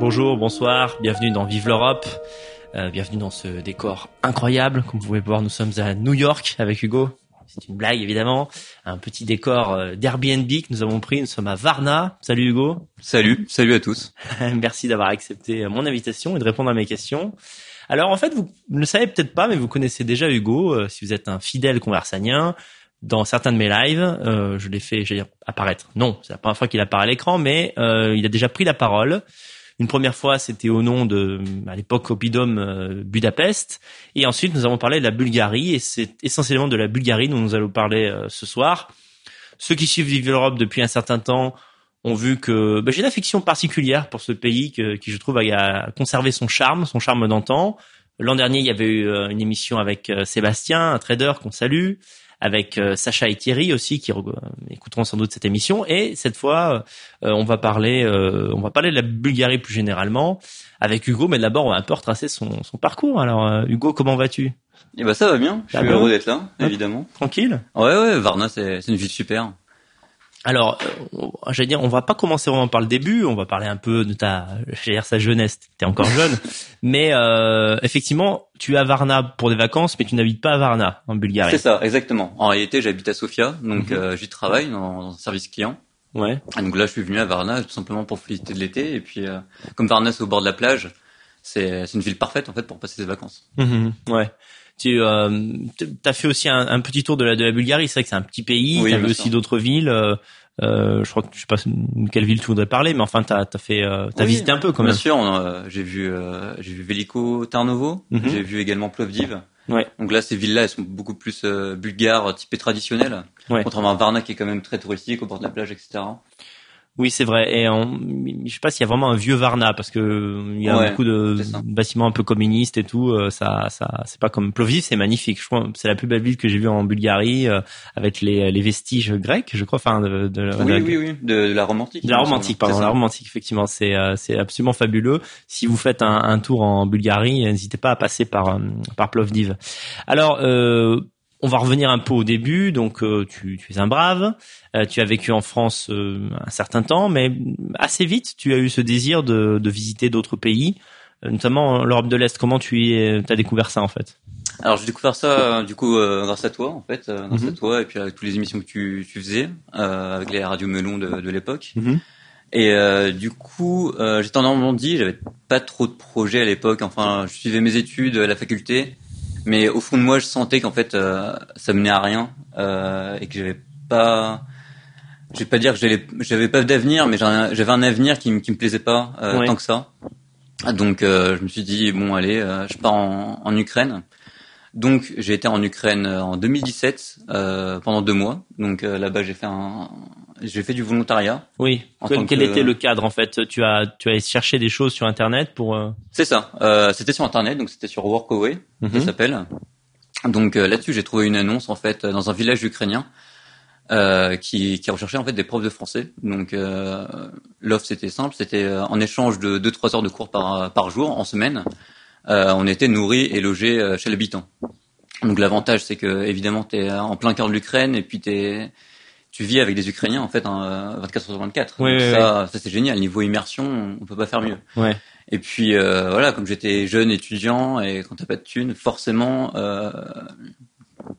Bonjour, bonsoir, bienvenue dans Vive l'Europe. Euh, bienvenue dans ce décor incroyable. Comme vous pouvez voir, nous sommes à New York avec Hugo. C'est une blague évidemment. Un petit décor euh, d'Airbnb que nous avons pris. Nous sommes à Varna. Salut Hugo. Salut, salut à tous. Merci d'avoir accepté mon invitation et de répondre à mes questions. Alors en fait, vous ne le savez peut-être pas, mais vous connaissez déjà Hugo. euh, si vous êtes un fidèle conversanien, dans certains de mes lives, euh, je l'ai fait apparaître. Non, c'est la première fois qu'il apparaît à l'écran, mais euh, il a déjà pris la parole. Une première fois, c'était au nom de, à l'époque, Opidum euh, Budapest. Et ensuite, nous avons parlé de la Bulgarie. Et c'est essentiellement de la Bulgarie dont nous allons parler euh, ce soir. Ceux qui suivent Vive l'Europe depuis un certain temps ont vu que bah, j'ai une affection particulière pour ce pays que, qui, je trouve, a, conservé son charme, son charme d'antan. L'an dernier, il y avait eu euh, une émission avec Sébastien, un trader qu'on salue, avec euh, Sacha et Thierry aussi qui re- écouteront sans doute cette émission. Et cette fois, euh, on va parler, euh, on va parler de la Bulgarie plus généralement avec Hugo. Mais d'abord, on va un peu retracer son, son parcours. Alors, euh, Hugo, comment vas-tu? Et bah ça va bien, je suis heureux d'être là, évidemment. Tranquille? Ouais ouais, Varna c'est c'est une ville super. Alors, euh, on- j'allais dire, on va pas commencer vraiment par le début, on va parler un peu de ta, j'allais dire sa jeunesse, t'es encore jeune, mais euh, effectivement, tu es à Varna pour des vacances, mais tu n'habites pas à Varna, en Bulgarie. C'est ça, exactement. En réalité, j'habite à Sofia, donc Mhm. euh, j'y travaille dans, un service client. Ouais. Et donc là, je suis venu à Varna tout simplement pour profiter de l'été. Et puis, euh, comme Varna c'est au bord de la plage, c'est c'est une ville parfaite en fait pour passer ses vacances. Mhm, ouais. Tu euh, as fait aussi un, un petit tour de la de la Bulgarie. C'est vrai que c'est un petit pays. Oui, tu as vu bien aussi sûr. d'autres villes. Euh, euh, je crois que je sais pas de quelle ville tu voudrais parler, mais enfin, t'as as fait, euh, t'as Oui, visité un peu quand Bien même. sûr, on a- j'ai vu euh, j'ai vu Veliko Tarnovo, Mhm. j'ai vu également Plovdiv. Ouais. Donc là, ces villes-là, elles sont beaucoup plus euh, bulgares, typées traditionnelles. Ouais. Contrairement à Varna qui est quand même très touristique au bord de la plage, etc. Oui, c'est vrai. Et on, je sais pas s'il y a vraiment un vieux Varna parce que il y a Ouais, beaucoup de bâtiments un peu communistes et tout. euh, Ça, ça, c'est pas comme Plovdiv, c'est magnifique. Je crois, c'est la plus belle ville que j'ai vue en Bulgarie euh, avec les, les vestiges grecs, je crois. Enfin, de, de, de- Oui, oui, oui, de, de la romantique. de la romantique, pardon, la romantique, effectivement, c'est euh, c'est absolument fabuleux. Si vous faites un, un tour en Bulgarie, n'hésitez pas à passer par euh, par Plovdiv. Alors, euh, on va revenir un peu au début. Donc, euh, tu, tu es un brave. Euh, tu as vécu en France euh, un certain temps, mais assez vite, tu as eu ce désir de, de visiter d'autres pays, notamment l'Europe de l'Est. Comment tu y as découvert ça en fait? Alors j'ai découvert ça du coup grâce à toi en fait, grâce Mhm. à toi et puis avec toutes les émissions que tu, tu faisais avec les radios melons de, de l'époque. Mhm. Et euh, du coup euh, j'étais en Normandie, j'avais pas trop de projets à l'époque. Enfin je suivais mes études à la faculté, mais au fond de moi je sentais qu'en fait euh, ça menait à rien euh, et que j'avais pas je vais pas dire que j'avais pas d'avenir, mais j'avais un- avenir qui, me- qui me plaisait pas euh, Ouais. tant que ça. Donc euh, je me suis dit bon allez, euh, je pars en, en Ukraine. Donc j'ai été en Ukraine euh, en 2017 euh, pendant deux mois. Donc euh, là-bas j'ai fait un, j'ai fait du volontariat. Oui. En Quel, tant quel que- était le cadre en fait? Tu as tu as cherché des choses sur Internet pour. euh, C'est ça. Euh, c'était sur internet, donc c'était sur Workaway, ça Mhm. s'appelle. Donc euh, là-dessus j'ai trouvé une annonce en fait dans un village ukrainien euh, qui, qui recherchait en fait des profs de français. Donc euh, l'offre c'était simple, c'était en échange de 2-3 heures de cours par, par jour en semaine, euh, on était nourri et logé euh, chez l'habitant. Donc l'avantage c'est que évidemment t'es en plein cœur de l'Ukraine et puis t'es tu vis avec des Ukrainiens en fait hein, 24 heures sur 24. Oui, Donc ça, ça c'est génial. Niveau immersion, on peut pas faire mieux. Ouais. Et puis euh, voilà, comme j'étais jeune étudiant et quand t'as pas de thunes, forcément, euh,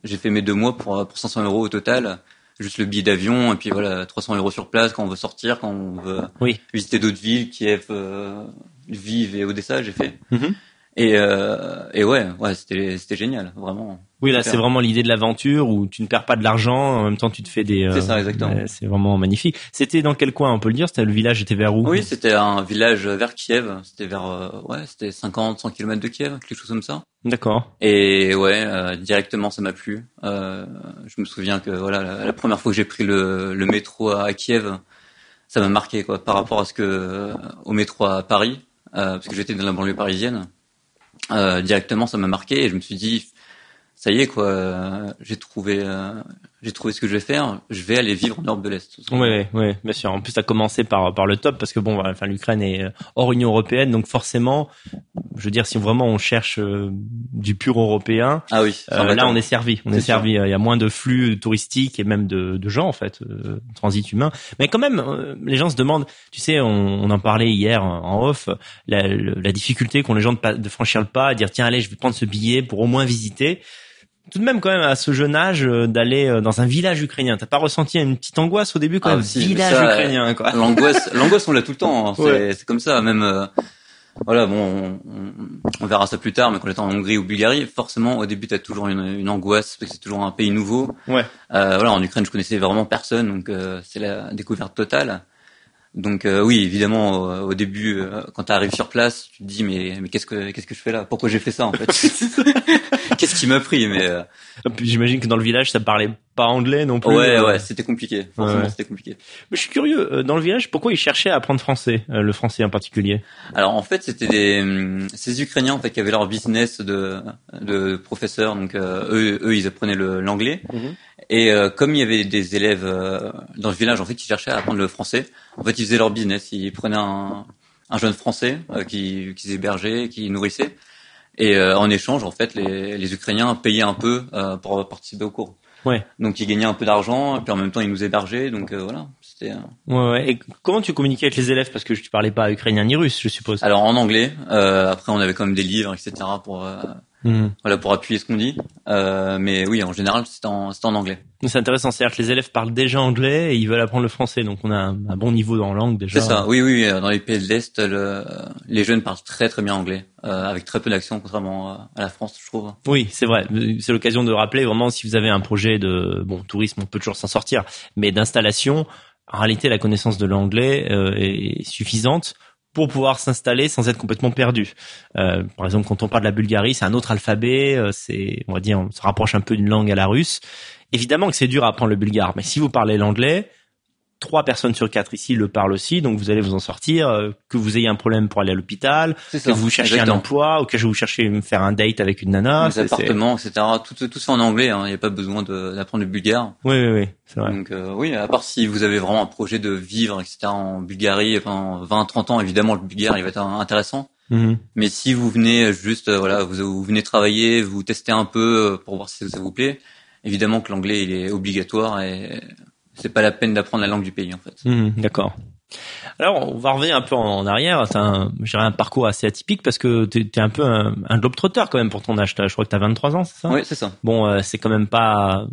j'ai fait mes deux mois pour pour 500 euros au total, juste le billet d'avion et puis voilà 300 euros sur place quand on veut sortir, quand on veut Oui. visiter d'autres villes, Kiev, euh, Lviv et Odessa, j'ai fait. Mhm. Et euh, et ouais, ouais, c'était c'était génial, vraiment. Oui, là, c'est vraiment l'idée de l'aventure où tu ne perds pas de l'argent, en même temps tu te fais des. euh, C'est ça, exactement. c'est vraiment magnifique. C'était dans quel coin, on peut le dire? C'était le village, était vers où? Oui, c'était un village vers Kiev, c'était vers euh, ouais, c'était 50 100 km de Kiev, quelque chose comme ça. D'accord. Et ouais, euh, directement ça m'a plu. Je me souviens que voilà, la, la première fois que j'ai pris le, le métro à, à Kiev, ça m'a marqué quoi, par rapport à ce que au métro à Paris, parce que j'étais dans la banlieue parisienne. Euh, directement, ça m'a marqué et je me suis dit, ça y est quoi, euh, j'ai trouvé, euh, j'ai trouvé ce que je vais faire. Je vais aller vivre en Europe de l'Est. Oui, oui, bien sûr. En plus, tu as commencé par par le top parce que bon, voilà, enfin, l'Ukraine est euh, hors Union européenne, donc forcément, je veux dire, si vraiment on cherche euh, du pur européen, ah oui, euh, là on est servi. On est, servi. Il y a moins de flux touristiques et même de, de gens en fait, euh, transit humain. Mais quand même, les gens se demandent. Tu sais, on, on en parlait hier en off, la, la difficulté qu'ont les gens de, de franchir le pas, à dire tiens allez, je vais prendre ce billet pour au moins visiter tout de même quand même à ce jeune âge euh, d'aller euh, dans un village ukrainien. T'as pas ressenti une petite angoisse au début quand ah, même? Village ukrainien quoi. L'angoisse, l'angoisse on l'a tout le temps. Hein. C'est comme ça même. Euh, voilà, bon, on, verra ça plus tard, mais quand j'étais en Hongrie ou Bulgarie, forcément, au début, t'as toujours une, une, angoisse parce que c'est toujours un pays nouveau. Ouais. voilà, en Ukraine, je connaissais vraiment personne, donc c'est la découverte totale. Donc oui, évidemment, au début, quand tu arrives sur place, tu te dis mais mais qu'est-ce que qu'est-ce que je fais là? Pourquoi j'ai fait ça en fait? Qu'est-ce qui m'a pris? Mais euh... j'imagine que dans le village ça parlait pas anglais non plus ouais euh. ouais c'était compliqué. Forcément c'était compliqué. Mais je suis curieux euh, dans le village pourquoi ils cherchaient à apprendre français euh, le français en particulier? Alors en fait c'était des hum, ces ukrainiens en fait qui avaient leur business de de professeurs. Donc eux eux ils apprenaient l'anglais. Mhm. Et comme il y avait des élèves dans le village en fait qui cherchaient à apprendre le français en fait ils faisaient leur business ils prenaient un un jeune français qui qui hébergeait qui nourrissait et euh, en échange, en fait, les, les Ukrainiens payaient un peu euh, pour participer au cours. Ouais. Donc ils gagnaient un peu d'argent, et puis en même temps ils nous hébergeaient, donc euh, voilà. C'était. Ouais, ouais. Et comment tu communiquais avec les élèves? Parce que tu parlais pas ukrainien ni russe, je suppose. Alors en anglais. après on avait quand même des livres, etc. pour Mhm. Voilà pour appuyer ce qu'on dit. Euh, mais oui, en général, c'est en, en anglais. C'est intéressant, c'est-à-dire que les élèves parlent déjà anglais et ils veulent apprendre le français, donc on a un, bon niveau dans la langue déjà. C'est ça. Oui, oui, dans les pays de l'est, le, les jeunes parlent très très bien anglais, euh, avec très peu d'accent, contrairement à la France, je trouve. Oui, c'est vrai. C'est l'occasion de rappeler vraiment si vous avez un projet de bon tourisme, on peut toujours s'en sortir, mais d'installation, en réalité, la connaissance de l'anglais euh, est suffisante pour pouvoir s'installer sans être complètement perdu. Euh, par exemple, quand on parle de la Bulgarie, c'est un autre alphabet, euh, c'est, on va dire, on se rapproche un peu d'une langue à la russe. Évidemment que c'est dur à apprendre le bulgare, mais si vous parlez l'anglais, trois personnes sur quatre ici le parlent aussi, donc vous allez vous en sortir. Euh, que vous ayez un problème pour aller à l'hôpital, que vous cherchez un emploi, ou que vous cherchez faire un date avec une nana, des appartements, etc. Tout, tout ça en anglais. Hein. Il n'y a pas besoin d'apprendre le bulgare. Oui, oui, oui, c'est vrai. Donc euh, oui, à part si vous avez vraiment un projet de vivre, etc. en Bulgarie pendant 20, 30 ans, évidemment le bulgare il va être intéressant. Mm-hmm. Mais si vous venez juste, euh, voilà, vous, vous venez travailler, vous testez un peu pour voir si ça vous plaît. Évidemment que l'anglais il est obligatoire et c'est pas la peine d'apprendre la langue du pays en fait. Mmh, d'accord. Alors, on va revenir un peu en arrière. C'est un, un parcours assez atypique parce que tu es un peu un, un globe-trotter quand même pour ton âge. Je crois que tu as 23 ans, c'est ça? Oui, c'est ça. Bon, euh, c'est quand même pas,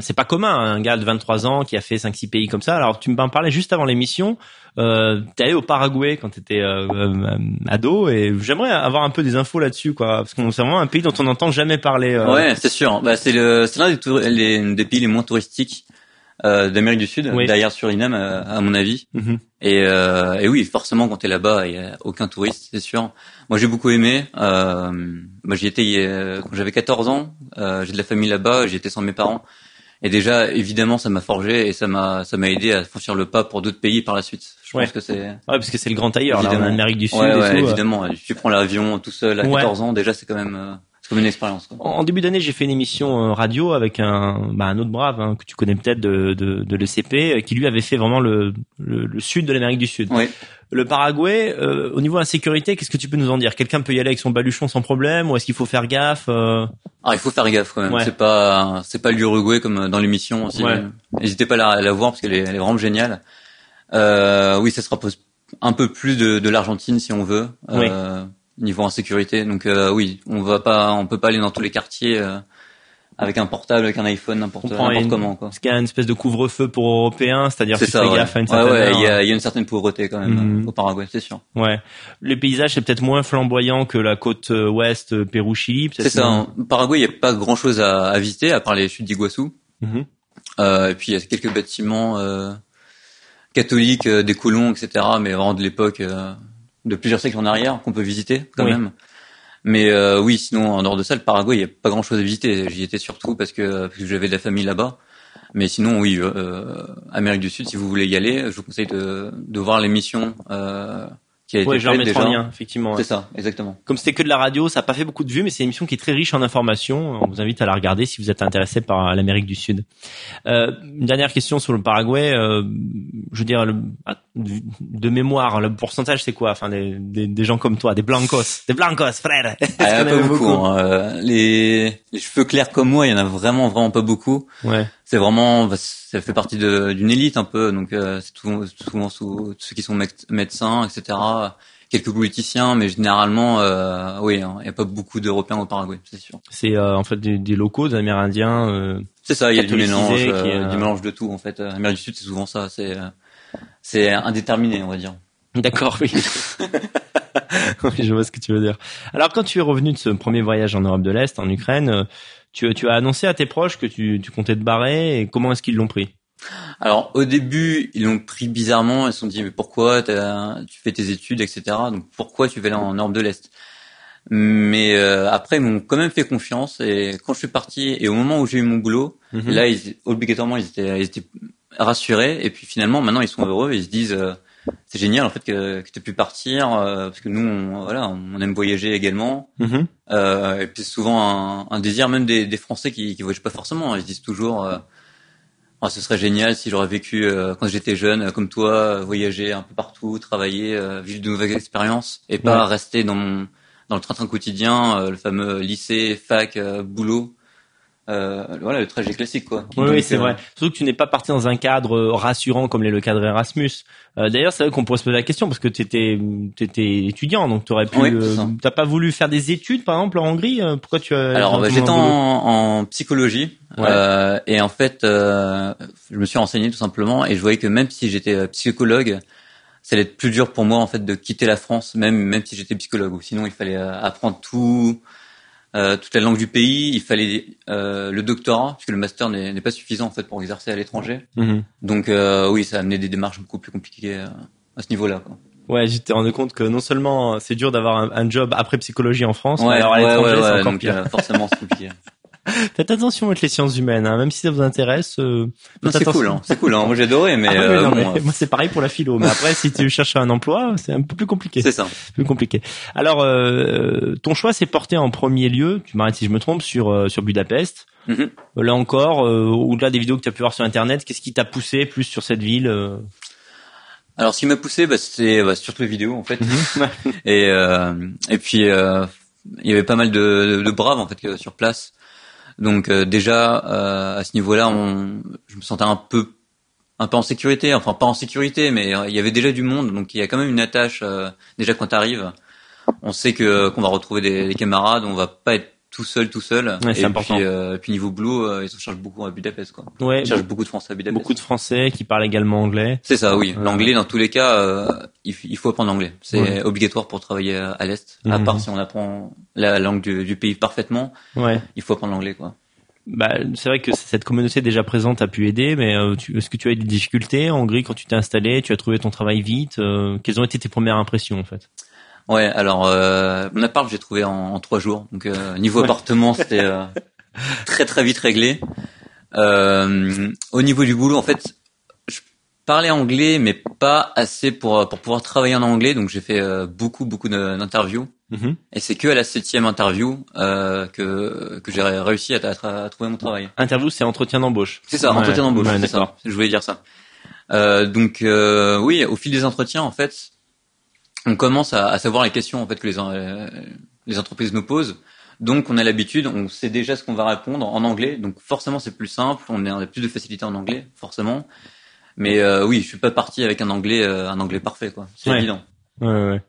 c'est pas commun un gars de 23 ans qui a fait 5-6 pays comme ça. Alors, tu me parlais juste avant l'émission. Euh, t'es allé au Paraguay quand t'étais euh, euh, ado et j'aimerais avoir un peu des infos là-dessus, quoi, parce que c'est vraiment un pays dont on n'entend jamais parler. Euh. Ouais, c'est sûr. Bah, c'est le, c'est l'un des, des pays les moins touristiques euh, d'Amérique du Sud, derrière Suriname à, à mon avis. Mhm. Et, euh, et, oui, forcément quand t'es là-bas, il y a aucun touriste, c'est sûr. Moi j'ai beaucoup aimé. Euh, moi j'y étais quand j'avais 14 ans. Euh, j'ai de la famille là-bas, j'y étais sans mes parents. Et déjà, évidemment, ça m'a forgé et ça m'a ça m'a aidé à franchir le pas pour d'autres pays par la suite. Je pense que c'est. Ouais, parce que c'est le grand ailleurs, là, en Amérique du Sud. Ouais, ouais, évidemment. Tu prends l'avion tout seul à 14 ans, déjà c'est quand même euh, c'est comme une expérience. En début d'année, j'ai fait une émission euh, radio avec un, bah, un autre brave hein, que tu connais peut-être de, de, de l'ECP, euh, qui lui avait fait vraiment le, le, sud de l'Amérique du Sud. Oui. Le Paraguay, euh, au niveau insécurité, qu'est-ce que tu peux nous en dire? Quelqu'un peut y aller avec son baluchon sans problème, ou est-ce qu'il faut faire gaffe Ah, il faut faire gaffe quand même. C'est pas, c'est pas l'Uruguay comme dans l'émission. N'hésitez pas à la, voir parce qu'elle est, elle est vraiment géniale. Euh, oui, ça se rapproche un peu plus de, de l'Argentine si on veut. Oui niveau insécurité. Donc euh, oui, on va pas, on peut pas aller dans tous les quartiers euh, avec un portable, avec un iPhone, n'importe comment. Quoi. Parce qu'il y a une espèce de couvre-feu pour Européens, c'est-à-dire que gaffe à une certaine ouais, il y a, y a, une certaine pauvreté quand même mhm. au Paraguay, c'est sûr. Ouais, les paysages c'est peut-être moins flamboyant que la côte euh, ouest, Pérou-Chili. C'est ça. Hein. Au Paraguay, il y a pas grand-chose à, à, visiter à part les chutes d'Iguassou. Mhm. Euh, et puis il y a quelques bâtiments euh, catholiques, des colons, etc. Mais vraiment de l'époque de plusieurs siècles en arrière qu'on peut visiter quand même. Mais euh, oui, sinon en dehors de ça, le Paraguay, il n'y a pas grand-chose à visiter. J'y étais surtout parce que, parce que j'avais de la famille là-bas. Mais sinon, oui, euh, Amérique du Sud, si vous voulez y aller, je vous conseille de, de voir l'émission euh, qui a été Ouais, je leur faite mettrai déjà. en lien, effectivement. ouais. C'est ça, exactement. Comme c'était que de la radio, ça n'a pas fait beaucoup de vues, mais c'est une émission qui est très riche en informations. On vous invite à la regarder si vous êtes intéressé par l'Amérique du Sud. Euh, une dernière question sur le Paraguay. Euh, je veux dire, le, ah, de mémoire, le pourcentage, c'est quoi? Enfin, des, des, des gens comme toi, des blancos, des blancos, frère. Ah, pas beaucoup? hein. Euh, Les, les cheveux clairs comme moi, il y en a vraiment, vraiment pas beaucoup. Ouais. C'est vraiment, ça fait partie de- d'une élite un peu. Donc euh, c'est souvent, sous- ceux qui sont médecins, etc. Quelques politiciens, mais généralement, euh, oui, hein, il n'y a pas beaucoup d'Européens au Paraguay, c'est sûr. C'est euh, en fait des, des locaux, des Amérindiens. euh, C'est ça, il y a du mélange, qui euh, est, euh, du mélange de tout en fait. Euh, Amérique du Sud, c'est souvent ça. C'est, euh, c'est indéterminé, on va dire. D'accord, oui. Oui, je vois ce que tu veux dire. Alors, quand tu es revenu de ce premier voyage en Europe de l'Est, en Ukraine, euh, tu, tu as annoncé à tes proches que tu, tu comptais te barrer. Et comment est-ce qu'ils l'ont pris? Alors au début, ils l'ont pris bizarrement. Ils se sont dit mais pourquoi tu fais tes études, etc. Donc pourquoi tu vas aller en Europe de l'Est? Mais euh, après, ils m'ont quand même fait confiance. Et quand je suis parti et au moment où j'ai eu mon boulot, Mhm. là, ils, obligatoirement, ils étaient, ils étaient rassurés. Et puis finalement, maintenant, ils sont heureux. Ils se disent euh, c'est génial en fait que, que tu pu partir euh, parce que nous, on, voilà, on aime voyager également. Euh, et puis c'est souvent un, un désir même des, des Français qui, qui voyagent pas forcément. Ils se disent toujours, euh, Ah, ce serait génial si j'aurais vécu euh, quand j'étais jeune, comme toi, voyager un peu partout, travailler, vivre de nouvelles expériences, et pas Ouais. rester dans mon dans le train-train quotidien, le fameux lycée, fac, boulot. Euh, voilà, le trajet classique, quoi. Oui, oui, c'est euh, vrai. Surtout que tu n'es pas parti dans un cadre rassurant comme l'est le cadre Erasmus. Euh, D'ailleurs, c'est vrai qu'on pourrait se poser la question parce que tu étais, étudiant, donc tu aurais pu. Oui, euh. T'as pas voulu faire des études, par exemple, en Hongrie Pourquoi tu as Alors, bah, j'étais en, en psychologie Ouais. euh, et en fait, euh, je me suis renseigné tout simplement et je voyais que même si j'étais psychologue, ça allait être plus dur pour moi en fait de quitter la France, même même si j'étais psychologue. Ou sinon, il fallait apprendre tout, euh, toute la langue du pays. Il fallait euh, le doctorat, puisque le master n'est pas suffisant en fait pour exercer à l'étranger. Mhm. Donc euh, oui, ça a amené des démarches beaucoup plus compliquées euh, à ce niveau-là. Ouais, j'étais rendu compte que non seulement c'est dur d'avoir un, un job après psychologie en France, mais Ouais, alors à l'étranger ouais, c'est ouais, encore donc pire. euh, forcément c'est compliqué. Faites attention avec les sciences humaines, hein, même si ça vous intéresse. euh, c'est cool, hein, c'est cool. Hein. Moi j'ai adoré, mais, Ah oui, non, bon, mais euh, moi c'est pareil pour la philo. Mais après, si tu cherches un emploi, c'est un peu plus compliqué. c'est ça. plus compliqué. Alors, euh, ton choix s'est porté en premier lieu, tu m'arrêtes si je me trompe, sur euh, sur Budapest. Mhm. Là encore, euh, au-delà des vidéos que tu as pu voir sur Internet, qu'est-ce qui t'a poussé plus sur cette ville euh? Alors, ce qui m'a poussé, bah, c'était bah, surtout les vidéos, en fait. Mhm. et euh, et puis euh, il y avait pas mal de, de braves en fait sur place. Donc euh, déjà euh, à ce niveau-là, je me sentais un peu un peu en sécurité. Enfin pas en sécurité, mais euh, il y avait déjà du monde. Donc il y a quand même une attache. euh, déjà quand t'arrives, on sait que qu'on va retrouver des, des camarades. On va pas être tout seul, tout seul. Ouais, et important. puis, euh, puis niveau boulot, euh, ils se cherchent beaucoup à Budapest, quoi. Ouais, Ils cherchent beaucoup de Français à Budapest. beaucoup de Français qui parlent également anglais. C'est ça, oui. Ouais. L'anglais, dans tous les cas, euh, il, faut apprendre l'anglais. C'est Ouais. obligatoire pour travailler à, l'est. À Mhm. part si on apprend la langue du, du pays parfaitement, Ouais. il faut apprendre l'anglais, quoi. Bah, c'est vrai que cette communauté déjà présente a pu aider, mais euh, est-ce que tu as eu des difficultés en Hongrie quand tu t'es installé? Tu as trouvé ton travail vite? Euh, Quelles ont été tes premières impressions en fait? Ouais, alors euh, mon appart, j'ai trouvé en, en trois jours. Donc euh, niveau Ouais. appartement, c'était euh, très très vite réglé. Euh, au niveau du boulot, en fait, je parlais anglais, mais pas assez pour pour pouvoir travailler en anglais. Donc j'ai fait euh, beaucoup beaucoup d'interviews. Mhm. Et c'est que à la septième interview euh, que que j'ai réussi à, à- à trouver mon travail. Interview, c'est entretien d'embauche. C'est ça, Ouais. entretien d'embauche. Ouais, c'est ça. Je voulais dire ça. Euh, donc euh, oui, au fil des entretiens, en fait, on commence à, à savoir les questions en fait que les euh, les entreprises nous posent. Donc on a l'habitude, on sait déjà ce qu'on va répondre en anglais. Donc forcément c'est plus simple, on, a plus de facilité en anglais, forcément. Mais euh, oui, je suis pas parti avec un anglais euh, un anglais parfait quoi. C'est Ouais. évident. Ouais, ouais.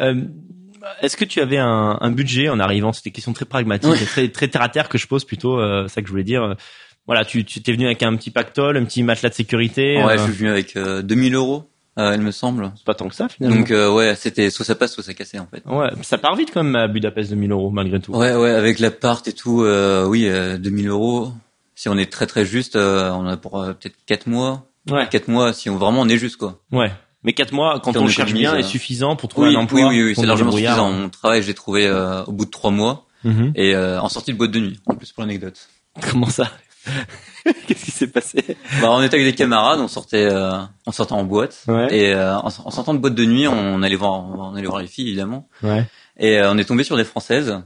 Euh, Est-ce que tu avais un, un budget en arrivant C'était une question très pragmatique, Ouais. et très, très terre à terre que je pose plutôt. Euh, ça que je voulais dire. Voilà, tu, t'es venu avec un petit pactole, un petit matelas de sécurité. Ouais, euh, je suis venu avec euh, 2000 euros, euh, il me semble. C'est pas tant que ça finalement. Donc euh, ouais, c'était soit ça passe, soit ça cassait en fait. ouais, ça part vite quand même à Budapest 2000 euros malgré tout. Ouais, ouais, avec l'appart et tout, euh, oui, euh, 2000 euros. Si on est très très juste, euh, on a pour euh, peut-être 4 mois. Ouais, 4 mois, si on vraiment on est juste quoi. ouais. Mais quatre mois, quand on, on cherche bien, est euh, suffisant pour trouver Oui, un oui, emploi. oui, oui, pour c'est largement suffisant. Mon travail, je l'ai trouvé euh, au bout de 3 mois Mhm. et euh, en sortie de boîte de nuit, en plus pour l'anecdote. Comment ça? Qu'est-ce qui s'est passé? Bah, on était avec des camarades, on sortait, euh, on sortait en boîte, Ouais. et euh, en, en sortant de boîte de nuit, on allait voir, on allait voir les filles évidemment, Ouais. et euh, on est tombé sur des françaises.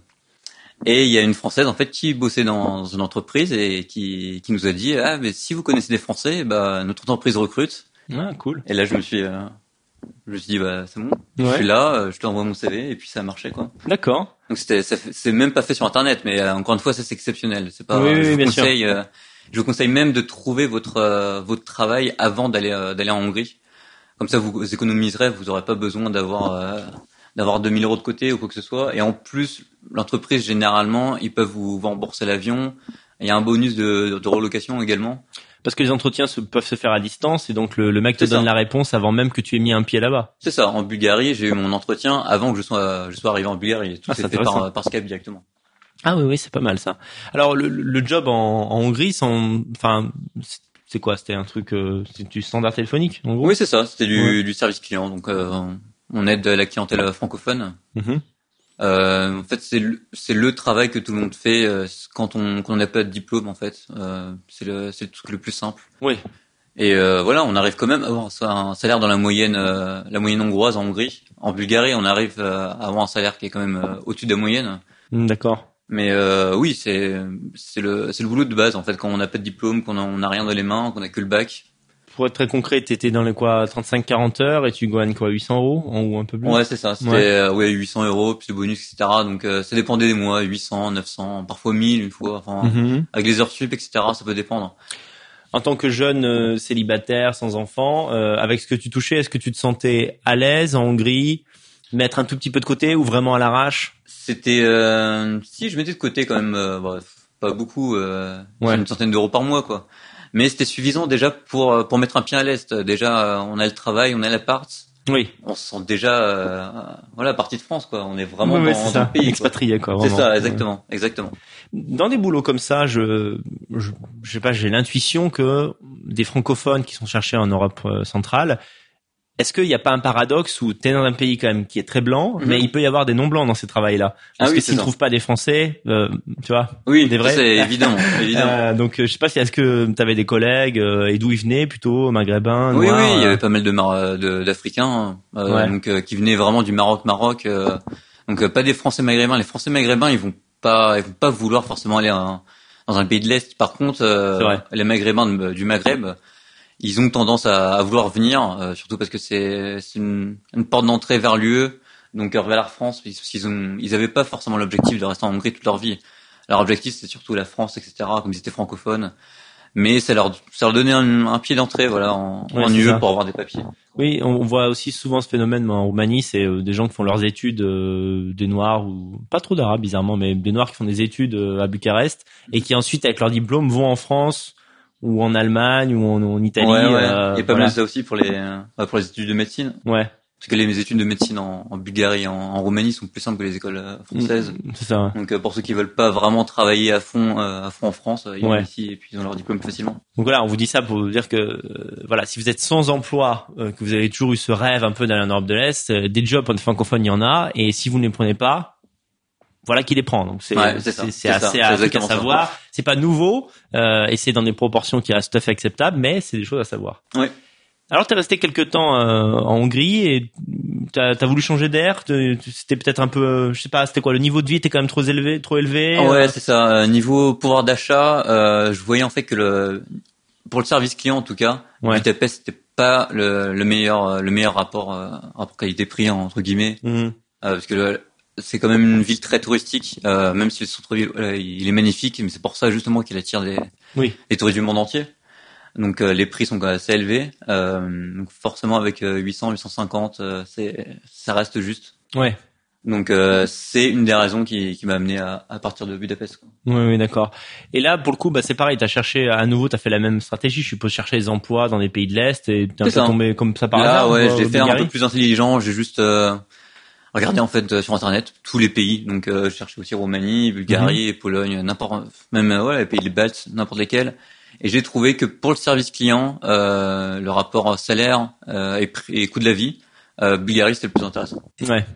Et il y a une française en fait qui bossait dans une entreprise et qui, qui nous a dit ah mais si vous connaissez des Français, bah notre entreprise recrute. Ah, cool. Et là je me suis, euh, je me suis dit bah c'est bon, je suis là, euh, je t'envoie mon CV et puis ça a marché quoi. D'accord. Donc c'était, c'est même pas fait sur internet, mais euh, encore une fois ça c'est exceptionnel. C'est pas, Oui, oui, je vous conseille, euh, je vous conseille même de trouver votre euh, votre travail avant d'aller d'aller en Hongrie. Comme ça vous économiserez, vous aurez pas besoin d'avoir d'avoir 2000 euros de côté ou quoi que ce soit. Et en plus l'entreprise généralement ils peuvent vous, vous rembourser l'avion. Il y a un bonus de, de relocation également. Parce que les entretiens se, peuvent se faire à distance et donc le, le mec te donne ça. la réponse avant même que tu aies mis un pied là-bas. C'est ça. En Bulgarie j'ai eu mon entretien avant que je sois je sois arrivé en Bulgarie. Tout Ah, s'est fait par, Skype directement. Ah oui, oui, c'est pas mal ça. Alors le, le job en, en Hongrie, enfin, c'est- quoi? C'était un truc, euh, c'est du standard téléphonique en gros? Oui c'est ça. C'était du, Ouais. du service client. Donc euh, on aide la clientèle francophone. Mhm. Euh, en fait, c'est le, c'est le travail que tout le monde fait euh, quand on quand on n'a pas de diplôme. En fait, euh, c'est le c'est le truc le plus simple. Oui. Et euh, voilà, on arrive quand même à avoir un salaire dans la moyenne euh, la moyenne hongroise en Hongrie. En Bulgarie, on arrive euh, à avoir un salaire qui est quand même euh, au-dessus de la moyenne. Mm, D'accord. Mais euh, oui, c'est c'est le c'est le boulot de base en fait quand on n'a pas de diplôme, qu'on on n'a rien dans les mains, qu'on a que le bac. Pour être très concret, t'étais dans les quoi 35-40 heures et tu gagnes quoi 800 euros ou un peu plus? Ouais, c'est ça. C'était Ouais. euh, ouais 800 euros plus le bonus, etc. Donc euh, ça dépendait des mois, 800, 900, parfois 1000 une fois. Enfin, Mhm. avec les heures sup, etc. Ça peut dépendre. En tant que jeune euh, célibataire sans enfant, euh, avec ce que tu touchais, est-ce que tu te sentais à l'aise en Hongrie, mettre un tout petit peu de côté ou vraiment à l'arrache? C'était euh, si je mettais de côté quand même, euh, bref, pas beaucoup, euh, Ouais. une centaine d'euros par mois quoi. Mais c'était suffisant déjà pour euh, pour mettre un pied à l'est. Déjà, euh, on a le travail, on a l'appart, Oui. on se sent déjà euh, voilà partie de France quoi. On est vraiment ouais, dans, le pays. Expatrié quoi. C'est ça, exactement, exactement. Dans des boulots comme ça, je, je, je sais pas, j'ai l'intuition que des francophones qui sont cherchés en Europe euh, centrale, est-ce qu'il n'y a pas un paradoxe où tu es dans un pays quand même qui est très blanc, Mhm. mais il peut y avoir des non blancs dans ces travails-là Parce Ah oui, que s'ils ne trouvent pas des Français, euh, tu vois. Oui, Des vrais c'est évident, évidemment. Euh, donc euh, je sais pas si est-ce que tu avais des collègues euh, et d'où ils venaient plutôt maghrébins, Oui, noirs, oui, il y euh, avait pas mal de d'Africains, euh, Ouais. donc euh, qui venaient vraiment du Maroc, Maroc. euh, donc euh, pas des Français maghrébins. Les Français maghrébins, ils vont pas, ils vont pas vouloir forcément aller en- dans un pays de l'est. Par contre, euh, les Maghrébins du Maghreb, ils ont tendance à, à vouloir venir, euh, surtout parce que c'est une, une porte d'entrée vers l'UE, donc euh, vers la France. Ils, ils ont, ils avaient pas forcément l'objectif de rester en Hongrie toute leur vie. Leur objectif, c'est surtout la France, etc. Comme ils étaient francophones. Mais ça leur, ça leur donnait un, un pied d'entrée, voilà, en, Ouais, en UE ça. pour avoir des papiers. Oui, on voit aussi souvent ce phénomène en Roumanie, c'est euh, des gens qui font leurs études, euh, des Noirs ou pas trop d'Arabes bizarrement, mais des Noirs qui font des études euh, à Bucarest et qui ensuite avec leur diplôme vont en France ou en Allemagne ou en, en Italie. ouais, ouais. euh, a pas voilà. mal ça aussi pour les, euh, pour les études de médecine. Ouais, Parce que les études de médecine en, en Bulgarie, en, en Roumanie sont plus simples que les écoles euh, françaises. Mm, c'est ça. Donc euh, pour ceux qui veulent pas vraiment travailler à fond, à fond en France, ils Ouais. vont ici et puis ils ont leur diplôme facilement. Donc voilà, on vous dit ça pour vous dire que euh, voilà, si vous êtes sans emploi, que vous avez toujours eu ce rêve un peu d'aller en Europe de l'Est, des jobs en francophone, il y en a, et si vous ne les prenez pas, voilà qui les prend. Donc c'est Ouais, assez à ça. savoir. C'est pas nouveau euh, et c'est dans des proportions qui restent tout à fait acceptables, mais c'est des choses à savoir. Ouais. Alors t'es resté quelques temps euh, en Hongrie et t'as as voulu changer d'air? C'était peut-être un peu, euh, je sais pas, c'était quoi le niveau de vie était quand même trop élevé, trop élevé. Euh, ouais, c'est ça. Niveau pouvoir d'achat, je voyais en fait que le, pour le service client en tout cas, Ouais. Budapest c'était pas le, le meilleur, le meilleur rapport, rapport qualité-prix entre guillemets. Euh, parce que le- c'est quand même une ville très touristique, euh, même si le centre-ville il est magnifique, mais c'est pour ça justement qu'il attire des, Oui. des touristes du monde entier. Donc euh, les prix sont quand même assez élevés, euh, donc forcément avec euh, 800, 850, euh, c'est ça reste juste. Ouais. Donc euh, c'est une des raisons qui, qui m'a amené à, à partir de Budapest. Quoi. Oui, oui, d'accord. Et là, pour le coup, bah, c'est pareil. T'as cherché à nouveau, t'as fait la même stratégie. Je suppose chercher des emplois dans des pays de l'est et t'es un peu ça. tombé comme ça par Là, hasard. ouais, au fait un peu plus intelligent. J'ai juste euh, regardé en fait euh, sur internet tous les pays. Donc, euh, je cherchais aussi Roumanie, Bulgarie, Mhm. Pologne, n'importe, même euh, ouais, les pays des Baltes, n'importe lesquels. Et j'ai trouvé que pour le service client, euh, le rapport salaire euh, et, coût de la vie, euh, Bulgarie c'était le plus intéressant. Ouais.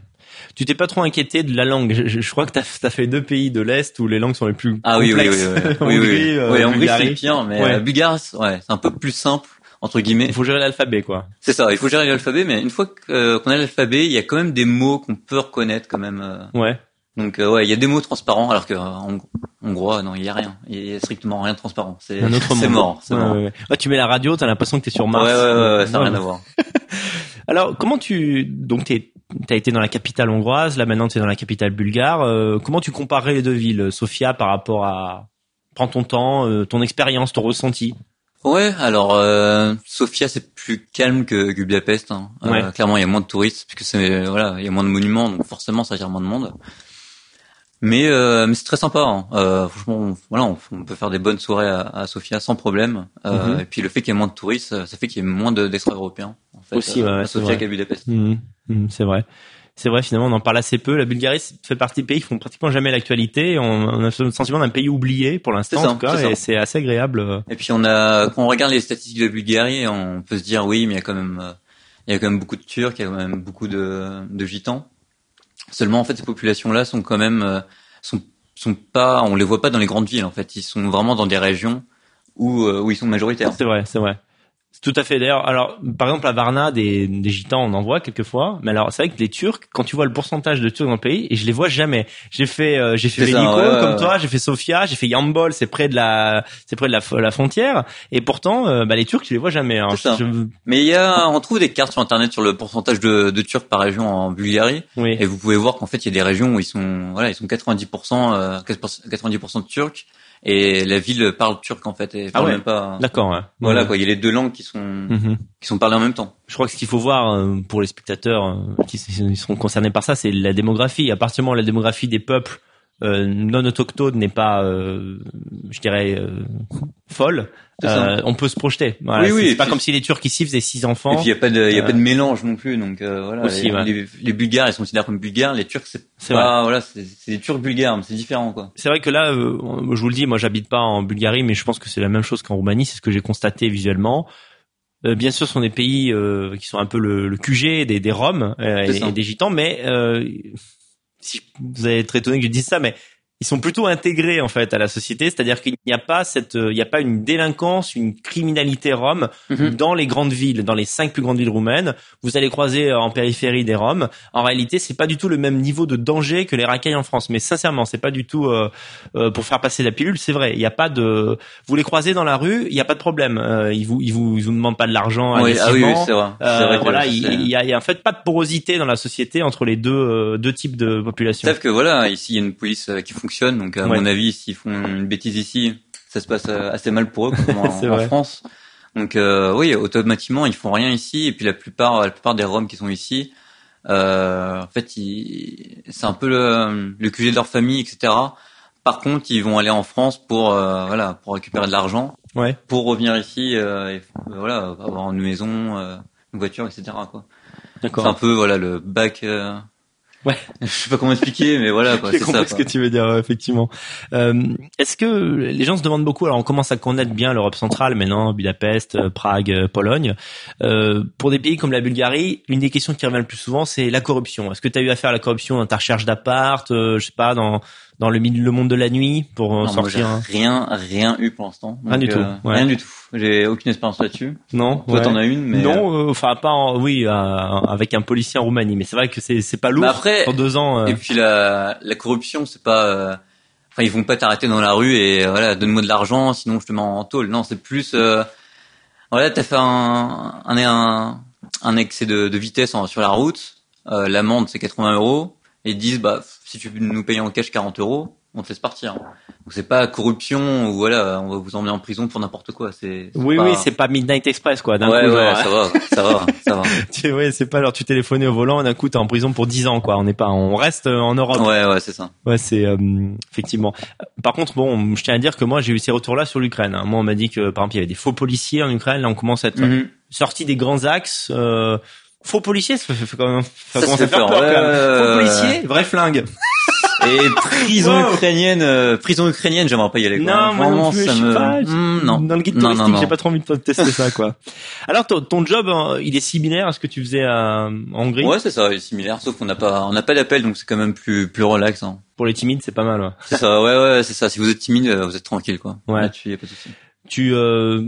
Tu t'es pas trop inquiété de la langue? Je, je crois que t'as as fait deux pays de l'est où les langues sont les plus Ah oui, oui, oui, complexes. oui, oui, oui, Hongrie, oui. euh, Oui, Hongrie, c'est Bulgarie. le pire, mais Ouais. euh, bulgare, c'est- ouais, c'est un peu plus simple entre guillemets. Il faut gérer l'alphabet, quoi. C'est ça, il faut gérer l'alphabet, mais une fois euh, qu'on a l'alphabet, il y a quand même des mots qu'on peut reconnaître quand même. euh. Ouais. Donc euh, ouais, il y a des mots transparents, alors que euh, en hongrois, non, il y a rien, il y a strictement rien de transparent. C'est Un autre c'est mort, c'est Ouais, mort. ouais, ouais. Ouais, tu mets la radio, t'as l'impression que t'es sur Mars. ouais, ouais, ouais, ça n'a rien à voir. Alors, comment tu donc t'es t'as été dans la capitale hongroise, là maintenant t'es dans la capitale bulgare. euh, comment tu comparerais les deux villes, Sofia, par rapport à prends ton temps, euh, ton expérience, ton ressenti? Ouais, alors euh, Sofia c'est plus calme que, que Budapest. Hein. Euh, Ouais. clairement, il y a moins de touristes puisque c'est voilà, il y a moins de monuments, donc forcément ça attire moins de monde. Mais euh, mais c'est très sympa. Hein. Euh, franchement, on, voilà, on, on peut faire des bonnes soirées à, à Sofia sans problème. Euh, Mhm. Et puis le fait qu'il y ait moins de touristes, ça fait qu'il y ait moins de- d'extra-européens en fait, Aussi, ouais, euh, ouais, à Sofia qu'à Budapest. Mhm, c'est vrai. C'est vrai, finalement, on en parle assez peu. La Bulgarie fait partie des pays qui font pratiquement jamais l'actualité. On, on a le sentiment d'un pays oublié pour l'instant, en tout cas, et c'est assez agréable. euh. Et puis on a, quand on regarde les statistiques de Bulgarie, on peut se dire oui, mais il y a quand même, euh, il y a quand même beaucoup de Turcs, il y a quand même beaucoup de, de Gitans. Seulement en fait ces populations-là sont quand même, euh, sont, sont pas, on les voit pas dans les grandes villes en fait. Ils sont vraiment dans des régions où, où ils sont majoritaires. C'est vrai, c'est vrai. Tout à fait. D'ailleurs, alors, par exemple, à Varna, des, des gitans, on en voit quelquefois. Mais alors, c'est vrai que les Turcs, quand tu vois le pourcentage de Turcs dans le pays, et je les vois jamais. J'ai fait, euh, j'ai fait ça, ouais, ouais, comme ouais. toi, j'ai fait Sofia, j'ai fait Yambol, c'est près de la, c'est près de la, la frontière. Et pourtant, euh, bah, les Turcs, tu les vois jamais. Je- Mais il y a, on trouve des cartes sur internet sur le pourcentage de, de Turcs par région en Bulgarie, oui. et vous pouvez voir qu'en fait il y a des régions où ils sont, voilà, ils sont 90%, euh, 90% de Turcs, et la ville parle turc en fait, et parle Ah ouais. même pas. D'accord. ouais. Voilà Ouais. quoi, il y a les deux langues qui sont Mhm. qui sont parlées en même temps. Je crois que ce qu'il faut voir euh, pour les spectateurs euh, qui seront concernés par ça, c'est la démographie. À partir du moment où la démographie des peuples euh, non autochtones n'est pas, euh, je dirais, euh, folle, euh, on peut se projeter. Voilà, Oui, oui, c'est pas comme si les Turcs ici faisaient six enfants. Et puis il y a pas de il y a Euh, pas de mélange non plus donc euh, voilà aussi, les, ouais. les, les Bulgares ils sont considérés comme Bulgares, les Turcs c'est C'est pas voilà, c'est c'est des Turcs bulgares, mais c'est différent quoi. C'est vrai que là, euh, je vous le dis, moi j'habite pas en Bulgarie, mais je pense que c'est la même chose qu'en Roumanie, c'est ce que j'ai constaté visuellement. Bien sûr, ce sont des pays euh, qui sont un peu le, le QG des, des Roms euh, et, et des Gitans, mais euh, si vous allez être étonné que je dise ça, mais ils sont plutôt intégrés en fait à la société, c'est-à-dire qu'il n'y a pas cette, euh, il n'y a pas une délinquance, une criminalité rom Mhm. dans les grandes villes, dans les cinq plus grandes villes roumaines. Vous allez croiser euh, en périphérie des Roms. En réalité, c'est pas du tout le même niveau de danger que les racailles en France. Mais sincèrement, c'est pas du tout euh, euh, pour faire passer la pilule. C'est vrai, il n'y a pas de. Vous les croisez dans la rue, il n'y a pas de problème. Euh, ils vous, ils vous, ils vous demandent pas de l'argent. Oui, ah oui, c'est vrai. Voilà, il y a, il y a en fait pas de porosité dans la société entre les deux deux types de population. Sauf que voilà, ici il y a une police qui fonctionne donc à Ouais. mon avis s'ils font une bêtise ici, ça se passe euh, assez mal pour eux comme en. France. Donc euh, oui, automatiquement ils font rien ici et puis la plupart la plupart des Roms qui sont ici euh, en fait c'est un peu le, le QG de leur famille etc. Par contre, ils vont aller en France pour euh, voilà pour récupérer de l'argent, Ouais. pour revenir ici euh, et voilà avoir une maison, une voiture, etc. Quoi. C'est un peu voilà le bac. Ouais. Je sais pas comment expliquer, mais voilà. J'ai C'est compris ça. ce quoi. que tu veux dire, effectivement. Euh, Est-ce que les gens se demandent beaucoup Alors, on commence à connaître bien l'Europe centrale maintenant, Budapest, euh, Prague, euh, Pologne. Euh, pour des pays comme la Bulgarie, une des questions qui revient le plus souvent, c'est la corruption. Est-ce que tu as eu affaire à la corruption dans ta recherche d'appart, euh, je sais pas, dans dans le, milieu- le monde de la nuit pour euh, Non, moi, sortir un- rien, rien eu pour l'instant. Rien du tout, euh, ouais. Rien du tout. J'ai aucune expérience là-dessus. Non Toi, ouais. t'en as une, mais euh, Non, euh, enfin pas en, oui, euh, avec un policier en Roumanie, mais c'est vrai que c'est c'est pas lourd Mais après- pour deux ans. euh, Et puis la, la corruption, c'est pas. euh, Enfin, ils vont pas t'arrêter dans la rue et euh, voilà, donne-moi de l'argent, sinon je te mets en tôle. Non, c'est plus. Euh, voilà, t'as fait un, un, un, un excès de, de vitesse en- sur la route. Euh, L'amende c'est 80 euros et ils disent bah si tu nous payes en cash 40 euros, on te laisse partir. Donc c'est pas corruption ou voilà, on va vous emmener en prison pour n'importe quoi. C'est. c'est oui, pas- oui, c'est pas Midnight Express quoi. D'un Ouais, coup, ouais, genre, ça va, ça va, ça va. Tu- ouais, c'est pas alors tu téléphonais au volant et d'un coup t'es en prison pour 10 ans quoi. On n'est pas, on reste euh, en Europe. Ouais, ouais, c'est ça. Ouais, c'est euh, effectivement. Par contre, bon, je tiens à dire que moi j'ai eu ces retours-là sur l'Ukraine. hein. Moi, on m'a dit que par exemple il y avait des faux policiers en Ukraine. Là, on commence à être Mhm. sorti des grands axes. Euh, faux policiers, ça, fait, quand même, ça, Ça, commence c'est à faire peur, peur. ouais, quand même. ouais, Faux ouais, policiers, vrai flingue. Et prison ukrainienne, euh, prison ukrainienne, j'aimerais pas y aller. Quoi. Non, moi non plus, ça je sais me... pas. Hmm, non. Dans le guide Non, non, touristique, non. j'ai pas trop envie de tester ça, quoi. Alors, ton, ton job, hein, il est similaire à ce que tu faisais à, en Hongrie? Ouais, c'est ça, il est similaire, sauf qu'on n'a pas, on n'a pas d'appel, donc c'est quand même plus, plus relax. Hein. Pour les timides, c'est pas mal. Ouais. C'est ça, ouais, ouais, c'est ça. Si vous êtes timide, euh, vous êtes tranquille, quoi. Ouais. Là-dessus, y a pas de souci. Tu, euh,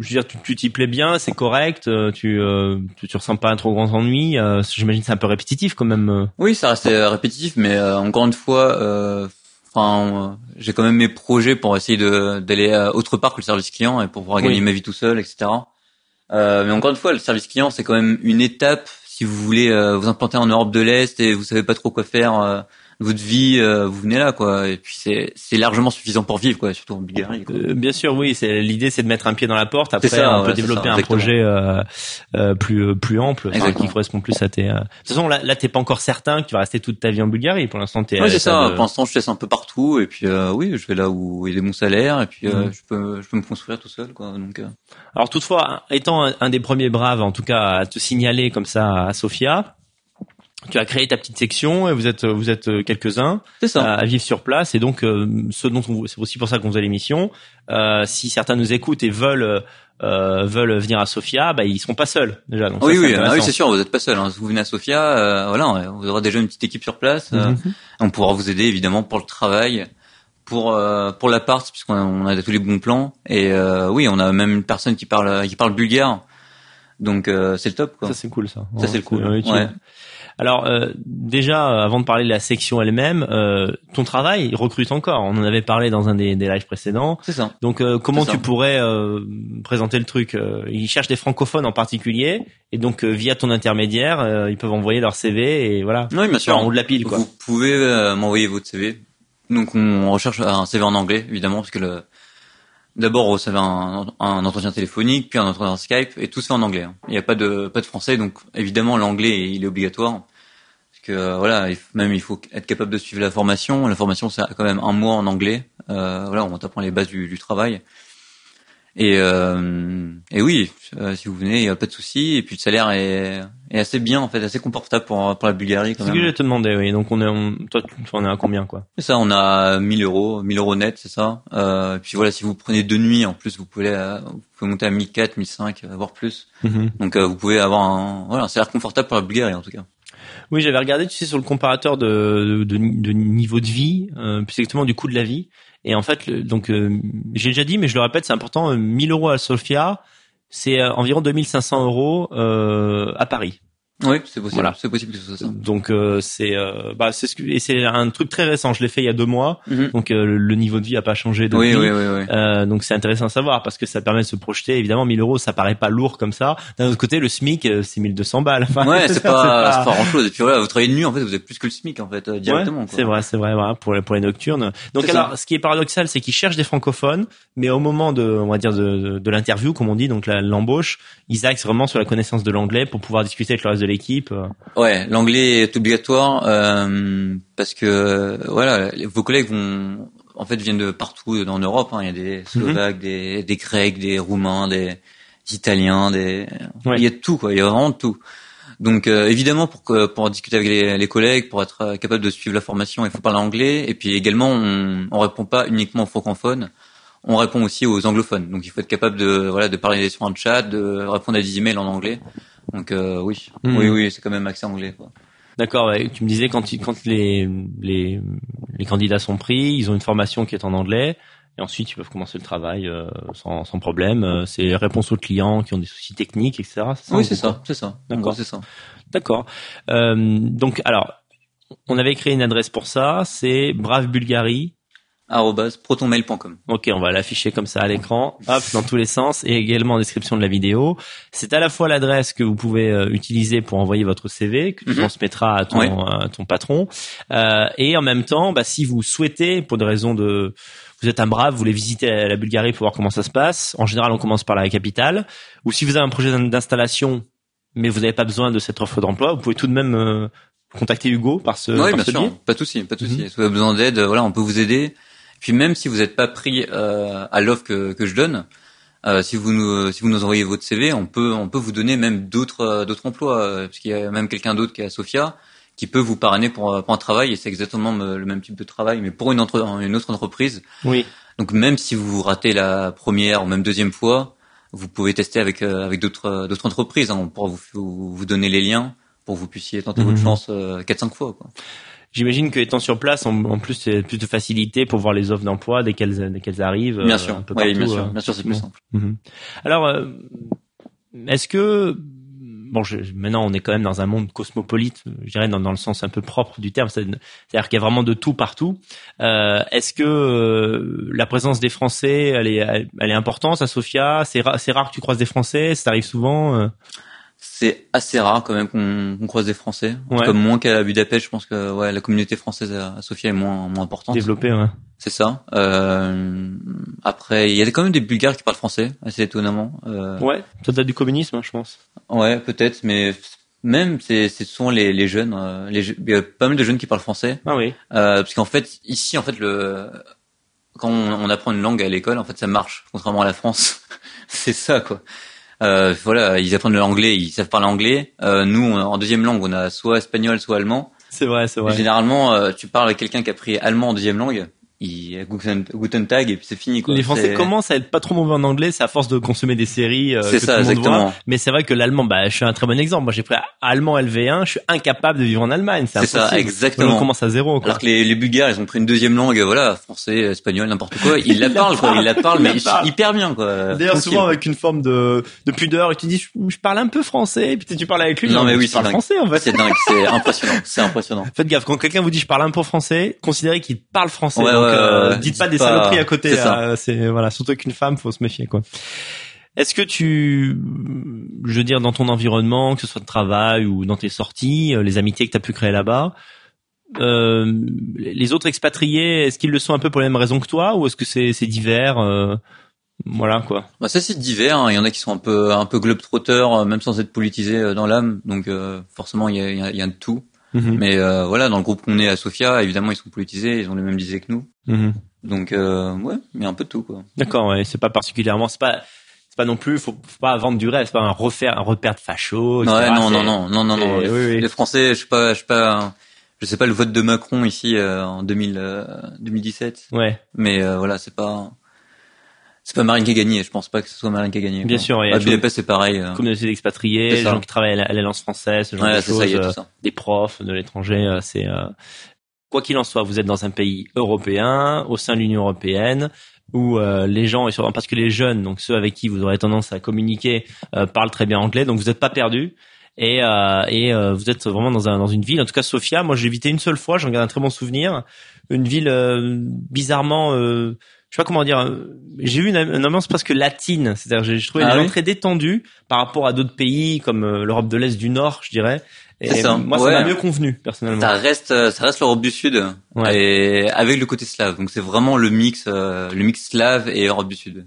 je veux dire, tu tu t'y plais bien, c'est correct. euh, Tu, euh, tu, tu ressens pas un trop grand ennui. euh, J'imagine c'est un peu répétitif quand même. euh. Oui, ça restait euh, répétitif, mais euh, encore une fois, enfin, j'ai quand même mes projets pour essayer de d'aller autre part que le service client et pour pouvoir gagner Oui. ma vie tout seul, etc. Euh, mais encore une fois, le service client, c'est quand même une étape si vous voulez euh, vous implanter en Europe de l'Est et vous savez pas trop quoi faire euh, votre vie, euh, vous venez là, quoi. Et puis c'est c'est largement suffisant pour vivre, quoi, surtout en Bulgarie. Quoi. Euh, bien sûr, oui. C'est l'idée, c'est de mettre un pied dans la porte. Après, ça, on ouais, peut développer ça, un projet euh, euh, plus plus ample, enfin, qui correspond plus à tes. euh, De toute façon, là, là, t'es pas encore certain que tu vas rester toute ta vie en Bulgarie. Pour l'instant, t'es. Ouais, c'est ça. de- Pour l'instant, je teste un peu partout, et puis euh, oui, je vais là où il des bons salaires, et puis euh, Mhm. je peux je peux me construire tout seul, quoi. Donc euh, Alors toutefois, étant un, un des premiers braves, en tout cas, à te signaler comme ça à Sofia, tu as créé ta petite section et vous êtes vous êtes quelques-uns c'est ça. à, à vivre sur place et donc euh, ce dont on, c'est aussi pour ça qu'on faisait l'émission. Euh, si certains nous écoutent et veulent euh, veulent venir à Sofia, bah ils seront pas seuls déjà. Donc oui, oui, ah oui, c'est sûr, vous n'êtes pas seul. Hein. Si vous venez à Sofia, euh, voilà, vous aurez déjà une petite équipe sur place. euh, Mhm. on pourra vous aider évidemment pour le travail, pour euh, pour l'appart, puisqu'on a, on a tous les bons plans. Et euh, oui, on a même une personne qui parle qui parle bulgare, donc euh, c'est le top, quoi. Ça c'est cool ça. Ça, c'est le cool. Ouais. Alors euh, déjà, euh, avant de parler de la section elle-même, euh, ton travail il recrute encore. On en avait parlé dans un des, des lives précédents. C'est ça. Donc euh, comment tu ça. pourrais euh, présenter le truc euh, Ils cherchent des francophones en particulier et donc euh, via ton intermédiaire, euh, ils peuvent envoyer leur CV et voilà. Oui, bien sûr. en haut de la pile quoi. Vous pouvez euh, m'envoyer votre CV. Donc on recherche un CV en anglais, évidemment, parce que le d'abord vous savez un, un entretien téléphonique, puis un entretien Skype, et tout se fait en anglais. hein. Il n'y a pas de pas de français, donc évidemment l'anglais il est obligatoire. Parce que euh, voilà, même il faut être capable de suivre la formation. La formation c'est quand même un mois en anglais. Euh, voilà, on t'apprend les bases du travail. Et, euh, et oui, euh, si vous venez, il n'y a pas de souci. Et puis le salaire est, est assez bien, en fait, assez confortable pour, pour la Bulgarie C'est ce que je te demandais, oui. Donc on est, on, toi, on est à combien quoi? C'est ça, on a 1000 euros, 1000 euros net, c'est ça. Euh, et puis voilà, si vous prenez deux nuits, en plus, vous pouvez, euh, vous pouvez monter à 1004, 1005, euh, voire plus. Donc euh, vous pouvez avoir un, voilà, un salaire confortable pour la Bulgarie en tout cas. Oui, j'avais regardé, tu sais, sur le comparateur de, de, de niveau de vie, euh, plus exactement du coût de la vie. Et en fait, le- donc euh, j'ai déjà dit, mais je le répète, c'est important. euh, 1000 euros à Sofia, c'est euh, environ 2500 euros euh, à Paris. Oui, c'est possible. Voilà. C'est possible que ce soit ça. Donc euh, c'est euh, bah c'est ce que et c'est un truc très récent. Je l'ai fait il y a deux mois. Mhm. Donc euh, le niveau de vie a pas changé. Oui, oui, oui, oui. Euh, donc c'est intéressant à savoir parce que ça permet de se projeter. Évidemment, 1000 euros, ça paraît pas lourd comme ça. D'un autre côté, le SMIC, euh, c'est 1200 balles. Enfin, Ouais, c'est pas, c'est pas grand chose. Et puis voilà, vous travaillez de nuit, en fait, vous êtes plus que le SMIC, en fait, euh, directement. Ouais, c'est vrai, c'est vrai, voilà, pour les, pour les nocturnes. Donc alors, ça. ce qui est paradoxal, c'est qu'ils cherchent des francophones, mais au moment de, on va dire, de, de, de l'interview, comme on dit, donc l'embauche, ils axent vraiment sur la connaissance de l'anglais pour pouvoir discuter avec le reste de l'équipe. euh. Ouais, l'anglais est obligatoire euh, parce que euh, voilà, vos collègues vont en fait viennent de partout en Europe. hein. Il y a des Slovaques, des, des Grecs, des Roumains, des, des Italiens, des Ouais. il y a tout quoi. Il y a vraiment tout. Donc euh, évidemment pour que, pour discuter avec les, les collègues, pour être euh, capable de suivre la formation, il faut parler anglais. Et puis également on, on répond pas uniquement aux francophones. On répond aussi aux anglophones. Donc il faut être capable de voilà de parler sur un chat, de répondre à des emails en anglais. Donc euh, oui, Mhm. oui, oui, c'est quand même accès anglais. Quoi. D'accord, ouais, tu me disais quand, quand les, les, les candidats sont pris, ils ont une formation qui est en anglais, et ensuite ils peuvent commencer le travail euh, sans, sans problème. Euh, C'est réponse aux clients qui ont des soucis techniques, etc. C'est ça, Oui, c'est ça, c'est ça. D'accord. c'est ça. D'accord. Euh, donc, alors, on avait créé une adresse pour ça, c'est Brave Bulgarie. Protonmail.com. Ok, on va l'afficher comme ça à l'écran, hop, dans tous les sens, et également en description de la vidéo. C'est à la fois l'adresse que vous pouvez euh, utiliser pour envoyer votre CV, que tu Mhm. transmettras à ton, Ouais. à ton patron, euh, et en même temps, bah, si vous souhaitez, pour des raisons de, vous êtes un brave, vous voulez visiter la, Bulgarie pour voir comment ça se passe. En général, on commence par la capitale. Ou si vous avez un projet d'in- d'installation, mais vous n'avez pas besoin de cette offre d'emploi, vous pouvez tout de même euh, contacter Hugo par ce, oui, par bien ce sûr. biais. Pas de souci, pas de souci. Mhm. Si vous avez besoin d'aide, voilà, on peut vous aider. Puis même si vous n'êtes pas pris euh, à l'offre que, que je donne, euh, si vous nous si vous nous envoyez votre CV, on peut on peut vous donner même d'autres euh, d'autres emplois, euh, parce qu'il y a même quelqu'un d'autre qui est à Sofia qui peut vous parrainer pour, pour un travail et c'est exactement le même type de travail, mais pour une, entre, une autre entreprise. Oui. Donc même si vous ratez la première ou même deuxième fois, vous pouvez tester avec avec d'autres d'autres entreprises. Hein. On pourra vous, vous donner les liens pour que vous puissiez tenter votre mhm. chance quatre cinq fois. Quoi. J'imagine que étant sur place, en, plus, c'est plus de facilité pour voir les offres d'emploi dès qu'elles dès qu'elles arrivent. Bien sûr, oui, bien sûr, bien sûr, c'est plus simple. Mhm. Alors, est-ce que bon, je, maintenant on est quand même dans un monde cosmopolite, je dirais dans, dans le sens un peu propre du terme, c'est-à-dire qu'il y a vraiment de tout partout. Euh, Est-ce que euh, la présence des Français, elle est, elle est importante à Sofia C'est rare, que tu croises des Français, ça arrive souvent. Euh? C'est assez rare quand même qu'on croise des Français. Comme moins qu'à Budapest, je pense que ouais, la communauté française à Sofia est moins moins importante. Développée, ouais. C'est ça. Euh, après, il y a quand même des Bulgares qui parlent français, assez étonnamment. Euh, ouais, ça date du communisme, hein, je pense. Ouais, peut-être, mais même c'est souvent les les jeunes, euh, les il y a pas mal de jeunes qui parlent français. Ah oui. Euh, parce qu'en fait ici en fait le quand on, on apprend une langue à l'école, en fait ça marche, contrairement à la France. c'est ça quoi. Euh, voilà, ils apprennent l'anglais, ils savent parler anglais. Euh, nous, en deuxième langue, on a soit espagnol, soit allemand. C'est vrai, c'est vrai. Généralement, euh, tu parles avec quelqu'un qui a pris allemand en deuxième langue, il Guten, Guten Tag et puis c'est fini quoi. Les Français commencent à être pas trop mauvais en anglais, c'est à force de consommer des séries euh, c'est ça, exactement. Mais c'est vrai que l'allemand, bah je suis un très bon exemple. Moi j'ai pris allemand LV1, je suis incapable de vivre en Allemagne. C'est ça, exactement. On commence à zéro. Quoi. Alors que les, les Bulgares, ils ont pris une deuxième langue, voilà, français, espagnol, n'importe quoi. Ils la parlent quoi, ils la parlent, mais hyper bien quoi. D'ailleurs souvent avec une forme de, de pudeur, et tu dis je, parle un peu français, et puis tu parles avec lui. Non, mais, oui, c'est français en fait. C'est dingue, c'est impressionnant, c'est impressionnant. Faites gaffe quand quelqu'un vous dit je parle un peu français, considérez qu'il parle français. Euh, dites pas des saloperies à côté. C'est voilà, surtout qu'une femme, faut se méfier quoi. Est-ce que tu, je veux dire, dans ton environnement, que ce soit de travail ou dans tes sorties, euh, les amitiés que tu as pu créer là-bas, euh, les autres expatriés, est-ce qu'ils le sont un peu pour les mêmes raisons que toi, ou est-ce que c'est c'est divers euh, Voilà quoi? Bah ça c'est divers. Hein. Il y en a qui sont un peu un peu globetrotters, même sans être politisés dans l'âme. Donc forcément il y a, il y a de tout. Mhm. Mais voilà, dans le groupe qu'on est à Sofia, évidemment ils sont politisés, ils ont les mêmes idées que nous. Mhm. Donc euh, ouais, il y a un peu de tout quoi. D'accord, ouais, c'est pas particulièrement, c'est pas c'est pas non plus faut, faut pas vendre du rêve, c'est pas un refaire un repère de facho. Ouais, non, non, non, non, non, non, Les, Français, je sais pas, je sais pas, je sais pas le vote de Macron ici euh, en 2000, 2017. Euh, ouais. Mais euh, voilà, c'est pas c'est pas Marine qui a gagné. Je pense pas que ce soit Marine qui a gagné. Bien sûr. Et à Budapest, c'est pareil. Communauté d'expatriés, les gens qui travaillent à l'Alliance française, ce genre de choses, ça, des profs de l'étranger. C'est quoi qu'il en soit, vous êtes dans un pays européen, au sein de l'Union européenne, où euh, les gens, et parce que les jeunes, donc ceux avec qui vous aurez tendance à communiquer, euh, parlent très bien anglais, donc vous n'êtes pas perdu. Et, euh, et vous êtes vraiment dans, un, dans une ville. En tout cas, Sofia, moi j'ai visité une seule fois, j'en garde un très bon souvenir. Une ville bizarrement, je sais pas comment dire, j'ai vu une, ambiance presque latine. C'est-à-dire, j'ai trouvé ah les gens très détendus par rapport à d'autres pays comme l'Europe de l'Est du Nord, je dirais. Et ça. moi, ça m'a mieux convenu personnellement. Ça reste, euh, ça reste l'Europe du Sud, et avec le côté slave. Donc c'est vraiment le mix, euh, le mix slave et Europe du Sud.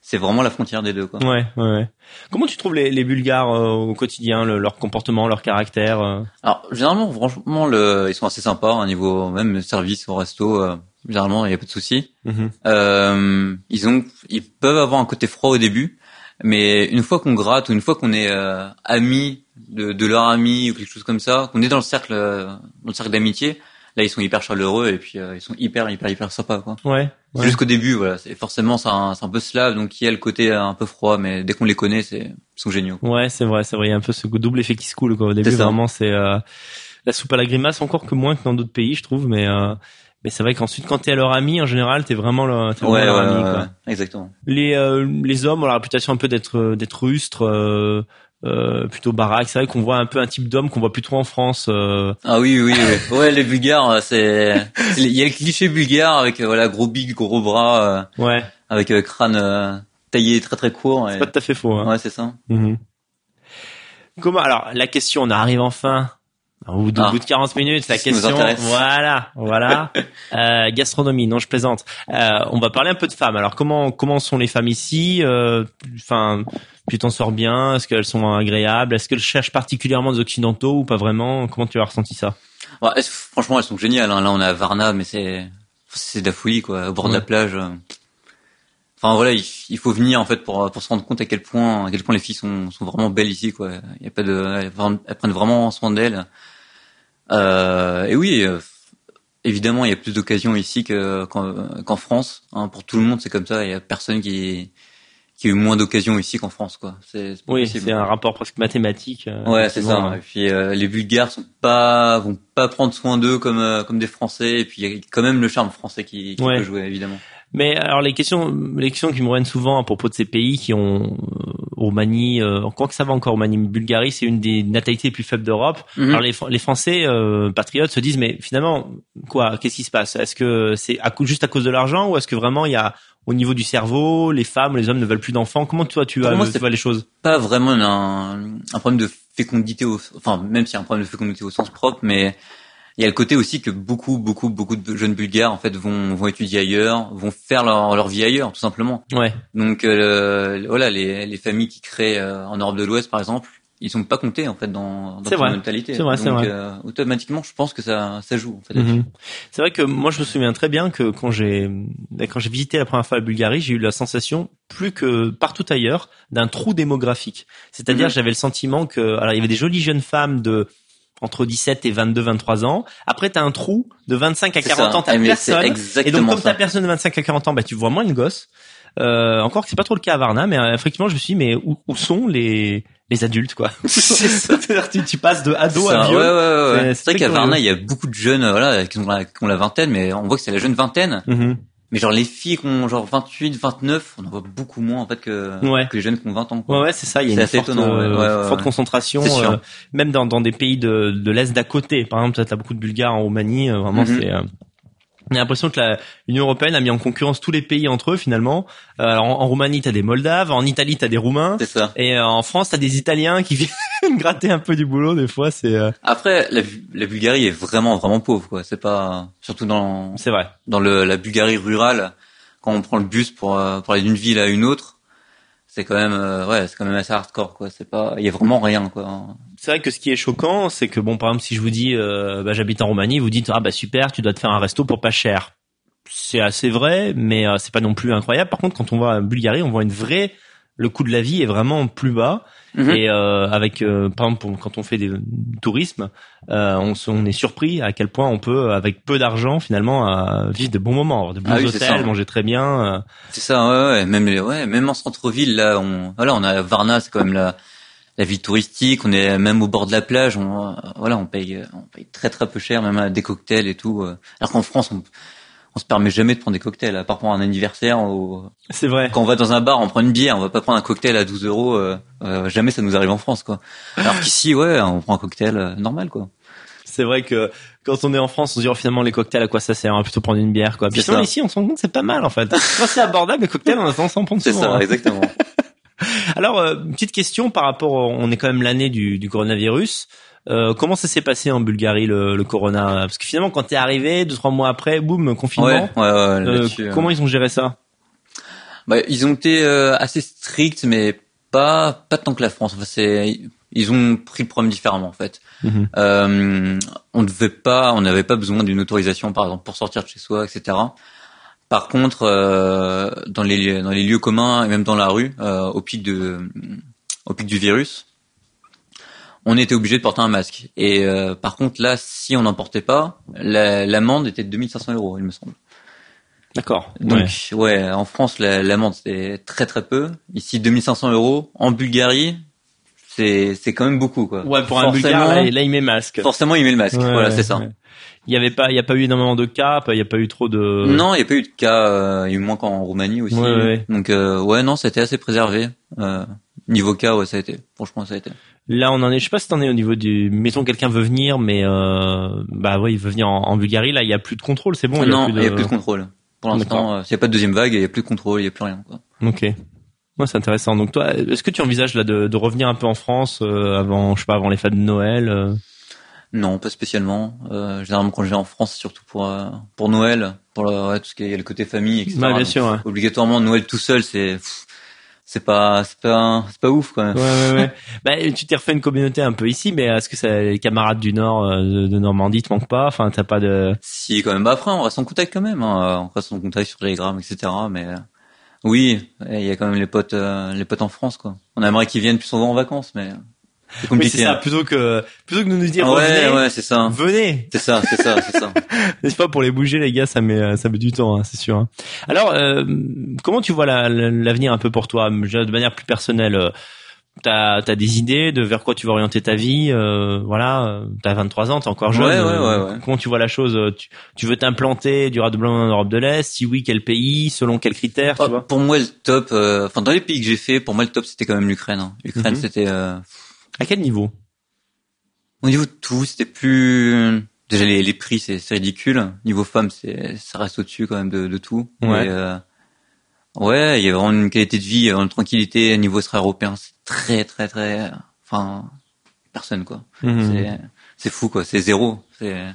C'est mhm. vraiment la frontière des deux, quoi. Ouais, ouais. Comment tu trouves les, les Bulgares euh, au quotidien, leur comportement, leur caractère Alors généralement, franchement, le, ils sont assez sympas, au niveau même service au resto. Généralement, il y a pas de soucis. Mhm. ils ont, ils peuvent avoir un côté froid au début, mais une fois qu'on gratte ou une fois qu'on est amis de, de leur ami ou quelque chose comme ça, qu'on est dans le cercle, dans le cercle d'amitié, là ils sont hyper chaleureux et puis euh, ils sont hyper hyper hyper sympas quoi. Ouais. ouais. Jusqu'au début voilà, c'est forcément c'est un, un, peu slave donc il y a le côté un peu froid mais dès qu'on les connaît c'est ils sont géniaux. Ouais, c'est vrai, c'est vrai, il y a un peu ce double effet qui se coule quoi. Au début vraiment c'est euh, la soupe à la grimace encore que moins que dans d'autres pays je trouve mais euh, mais c'est vrai qu'ensuite quand t'es à leur ami en général t'es vraiment, le, es ouais, leur ami quoi. exactement. Les les hommes ont la réputation un peu d'être d'être rustres euh, plutôt baraque. C'est vrai qu'on voit un peu un type d'homme qu'on voit plus trop en France. Euh. Ah oui, oui, oui. ouais, les Bulgares, c'est il y a le cliché bulgare avec euh, voilà gros big, gros bras, ouais, avec crâne taillé très très court. C'est pas tout à fait faux. Hein. Ouais, c'est ça. Mhm. Comment alors la question, on arrive enfin au bout de, ah. bout de 40 minutes, la question, voilà, voilà, euh, gastronomie. Non, je plaisante. Euh, on va parler un peu de femmes. Alors, comment comment sont les femmes ici? Enfin, tu t'en sors bien? Est-ce qu'elles sont agréables? Est-ce qu'elles cherchent particulièrement des occidentaux ou pas vraiment? Comment tu as ressenti ça? Ouais, Franchement, elles sont géniales. Hein. Là, on est à Varna, mais c'est c'est de la folie, quoi, au bord de la plage. Enfin voilà, il, faut venir en fait pour pour se rendre compte à quel point à quel point les filles sont sont vraiment belles ici, quoi. Il y a pas de elles, prennent vraiment soin d'elles. Euh, et oui, euh, évidemment, il y a plus d'occasions ici que qu'en qu'en France. Hein, pour tout le monde, c'est comme ça. Il y a personne qui qui a eu moins d'occasions ici qu'en France, quoi. C'est Oui, c'est un rapport presque mathématique. euh, Ouais, c'est ça. ouais. Et puis euh, les Bulgares sont pas vont pas prendre soin d'eux comme euh, comme des Français. Et puis il y a quand même le charme français qui, qui Ouais. peut jouer évidemment. Mais alors les questions, les questions qui me reviennent souvent à propos de ces pays qui ont euh, Roumanie, euh, quoi que ça va encore Roumanie, Bulgarie, c'est une des natalités les plus faibles d'Europe. Mhm. Alors les, les Français euh, patriotes se disent mais finalement quoi Qu'est-ce qui se passe? Est-ce que c'est à juste à cause de l'argent ou est-ce que vraiment il y a au niveau du cerveau, les femmes, les hommes ne veulent plus d'enfants? Comment toi tu vois, moi, tu vois les choses? Pas vraiment un, un problème de fécondité, au, enfin même s'il y a un problème de fécondité au sens propre, mais il y a le côté aussi que beaucoup, beaucoup, beaucoup de jeunes Bulgares en fait vont vont étudier ailleurs, vont faire leur, leur vie ailleurs tout simplement. Ouais, Donc euh, voilà, les, les familles qui créent euh, en Europe de l'Ouest par exemple, ils sont pas comptés en fait dans, dans vrai. mentalité. C'est vrai, c'est vrai. euh, automatiquement, je pense que ça ça joue en fait. Mhm. C'est vrai que moi je me souviens très bien que quand j'ai quand j'ai visité la première fois la Bulgarie, j'ai eu la sensation plus que partout ailleurs d'un trou démographique. C'est-à-dire Mhm. j'avais le sentiment que alors il y avait des jolies jeunes femmes de entre 17 et 22 23 ans. Après tu as un trou de 25 à C'est 40 ça. ans, t'as Eh, personne. Et donc comme t'as personne de 25 à 40 ans, bah tu vois moins de gosses. Euh, encore que c'est pas trop le cas à Varna, mais euh, effectivement je me suis dit mais où, où sont les les adultes quoi? C'est. C'est-à-dire tu, tu passes de ado à vieux. ouais, ouais, ouais. C'est- vrai qu'à. Varna, il y a beaucoup de jeunes, voilà, qui ont la, qui ont la vingtaine, mais on voit que c'est la jeune vingtaine. Mhm. Mais genre les filles qui ont genre 28, 29, on en voit beaucoup moins en fait que, Ouais. que les jeunes qui ont 20 ans. Quoi. Ouais, ouais, c'est ça. Il y a une forte, étonnant, euh, Ouais, concentration, euh, même dans, dans des pays de, de l'est d'à côté. Par exemple, t'as beaucoup de Bulgares en Roumanie. euh, vraiment, Mhm. c'est. On a l'impression que l'Union européenne a mis en concurrence tous les pays entre eux finalement. Euh, alors, en, en Roumanie, t'as des Moldaves, en Italie, t'as des Roumains, ça. et euh, en France, t'as des Italiens qui viennent gratter un peu du boulot des fois. C'est euh, Après, la, la Bulgarie est vraiment vraiment pauvre quoi. C'est pas surtout dans c'est vrai. dans le, la Bulgarie rurale quand on prend le bus pour euh, pour aller d'une ville à une autre, c'est quand même euh, ouais c'est quand même assez hardcore quoi. C'est pas il y a vraiment rien quoi. C'est vrai que ce qui est choquant, c'est que bon, par exemple, si je vous dis, euh, bah, j'habite en Roumanie, vous dites ah bah super, tu dois te faire un resto pour pas cher. C'est assez vrai, mais euh, c'est pas non plus incroyable. Par contre, quand on va en Bulgarie, on voit une vraie, le coût de la vie est vraiment plus bas. Mhm. Et euh, avec, euh, par exemple, quand on fait des, du tourisme, euh, on, est surpris à quel point on peut, avec peu d'argent, finalement, vivre de bons moments, avoir de bons Ah oui, hôtels, manger très bien. C'est ça, ouais, ouais, même ouais, même en centre-ville là, on, voilà, on a Varna, c'est quand même la, la ville touristique. On est même au bord de la plage. On, euh, voilà, on paye, on paye très très peu cher, même à des cocktails et tout. euh. Alors qu'en France, on, on se permet jamais de prendre des cocktails, à part pour un anniversaire. Ou, C'est vrai. quand on va dans un bar, on prend une bière, on va pas prendre un cocktail à 12 euros. euh, euh, jamais ça nous arrive en France, quoi. Alors qu'ici, ouais, on prend un cocktail euh, normal, quoi. C'est vrai que quand on est en France, on se dit oh, finalement les cocktails à quoi ça sert? On va plutôt prendre une bière quoi. Puis ici, on se rend compte c'est pas mal en fait. Quand c'est abordable, les cocktails, on a tendance à en prendre C'est ça, hein. exactement. Alors, euh, une petite question par rapport, on est quand même l'année du, du coronavirus. Euh, comment ça s'est passé en Bulgarie le, le corona? Parce que finalement, quand t'es arrivé, deux trois mois après, boum, ouais, confinement. ouais, ouais, là-dessus, euh. comment ils ont géré ça? Bah, ils ont été euh, assez stricts, mais pas pas tant que la France. Enfin, c'est ils ont pris le problème différemment en fait. Mhm. Euh, on devait pas, on n'avait pas besoin d'une autorisation par exemple pour sortir de chez soi, etc. Par contre, euh, dans les dans les lieux communs et même dans la rue, euh, au pic de au pic du virus, on était obligé de porter un masque. Et euh, par contre là, si on n'en portait pas, la- l'amende était de 2500 euros, il me semble. D'accord. Donc Ouais. ouais, en France la- l'amende c'est très très peu. Ici 2500 euros. En Bulgarie c'est c'est quand même beaucoup quoi. Ouais, pour un Forcément- Bulgare, là, là, il met masque. Forcément il met le masque. Ouais, voilà ouais, c'est ça. Il y avait pas, il y a pas eu énormément de cas, il y a pas eu trop de. Non il y a pas eu de cas. euh, il y a eu moins qu'en Roumanie aussi. Ouais, ouais. Donc euh, ouais non c'était assez préservé. Euh, niveau cas ouais ça a été. Franchement ça a été. Là, on en est. Je sais pas si t'en es au niveau du. Mettons quelqu'un veut venir, mais euh, bah ouais, il veut venir en, en Bulgarie. Là, il y a plus de contrôle. C'est bon. il y a non il de... y a plus de contrôle. Pour l'instant euh, s'il y a pas de deuxième vague il y a plus de contrôle il y a plus rien quoi. Ok. Ouais, c'est intéressant. Donc toi, est-ce que tu envisages là de, de revenir un peu en France euh, avant, je sais pas, avant les fêtes de Noël euh Non, pas spécialement. Euh, généralement, quand je vais en France, c'est surtout pour euh, pour Noël, pour le, ouais, tout ce qui est il y a le côté famille, etc. Ouais, bien Donc, sûr. Ouais. Obligatoirement, Noël tout seul, c'est c'est pas c'est pas c'est pas ouf quand même. Ouais, ouais, ouais. bah, tu t'es refait une communauté un peu ici, mais est-ce que ça, les camarades du Nord, euh, de, de Normandie, te manquent pas? Enfin, t'as pas de. Si quand même. Bah, après, on reste en contact quand même. Hein. On reste en contact sur Telegram, etc. Mais euh, oui, il y a quand même les potes euh, les potes en France quoi. On aimerait qu'ils viennent plus souvent en vacances, mais C'est Oui, compliqué. c'est ça. hein. Plutôt que plutôt que de nous dire ouais, ouais, c'est ça. venez. C'est ça, c'est ça, c'est ça. N'est-ce pas pour les bouger les gars, ça met euh, ça met du temps, hein, c'est sûr. hein. Alors, euh, comment tu vois la- la- l'avenir un peu pour toi, de manière plus personnelle euh, T'as as des idées de vers quoi tu vas orienter ta vie euh, Voilà, t'as 23 ans, t'es encore jeune. Ouais, ouais, ouais. Comment tu vois la chose tu, tu veux t'implanter durablement en Europe de l'Est Si oui, quel pays Selon quels critères Ah, Tu vois? pour moi, le top, enfin dans les pays que j'ai fait, pour moi le top c'était quand même l'Ukraine. L'Ukraine Mhm. c'était À quel niveau? Au niveau de tout, c'était plus déjà les, les prix c'est ridicule. Niveau femmes, c'est ça reste au-dessus quand même de, de tout. Ouais. Et, euh, ouais, il y a vraiment une qualité de vie, une tranquillité. Niveau extra-européen, c'est très très très, enfin personne quoi. C'est c'est fou quoi, c'est zéro. C'est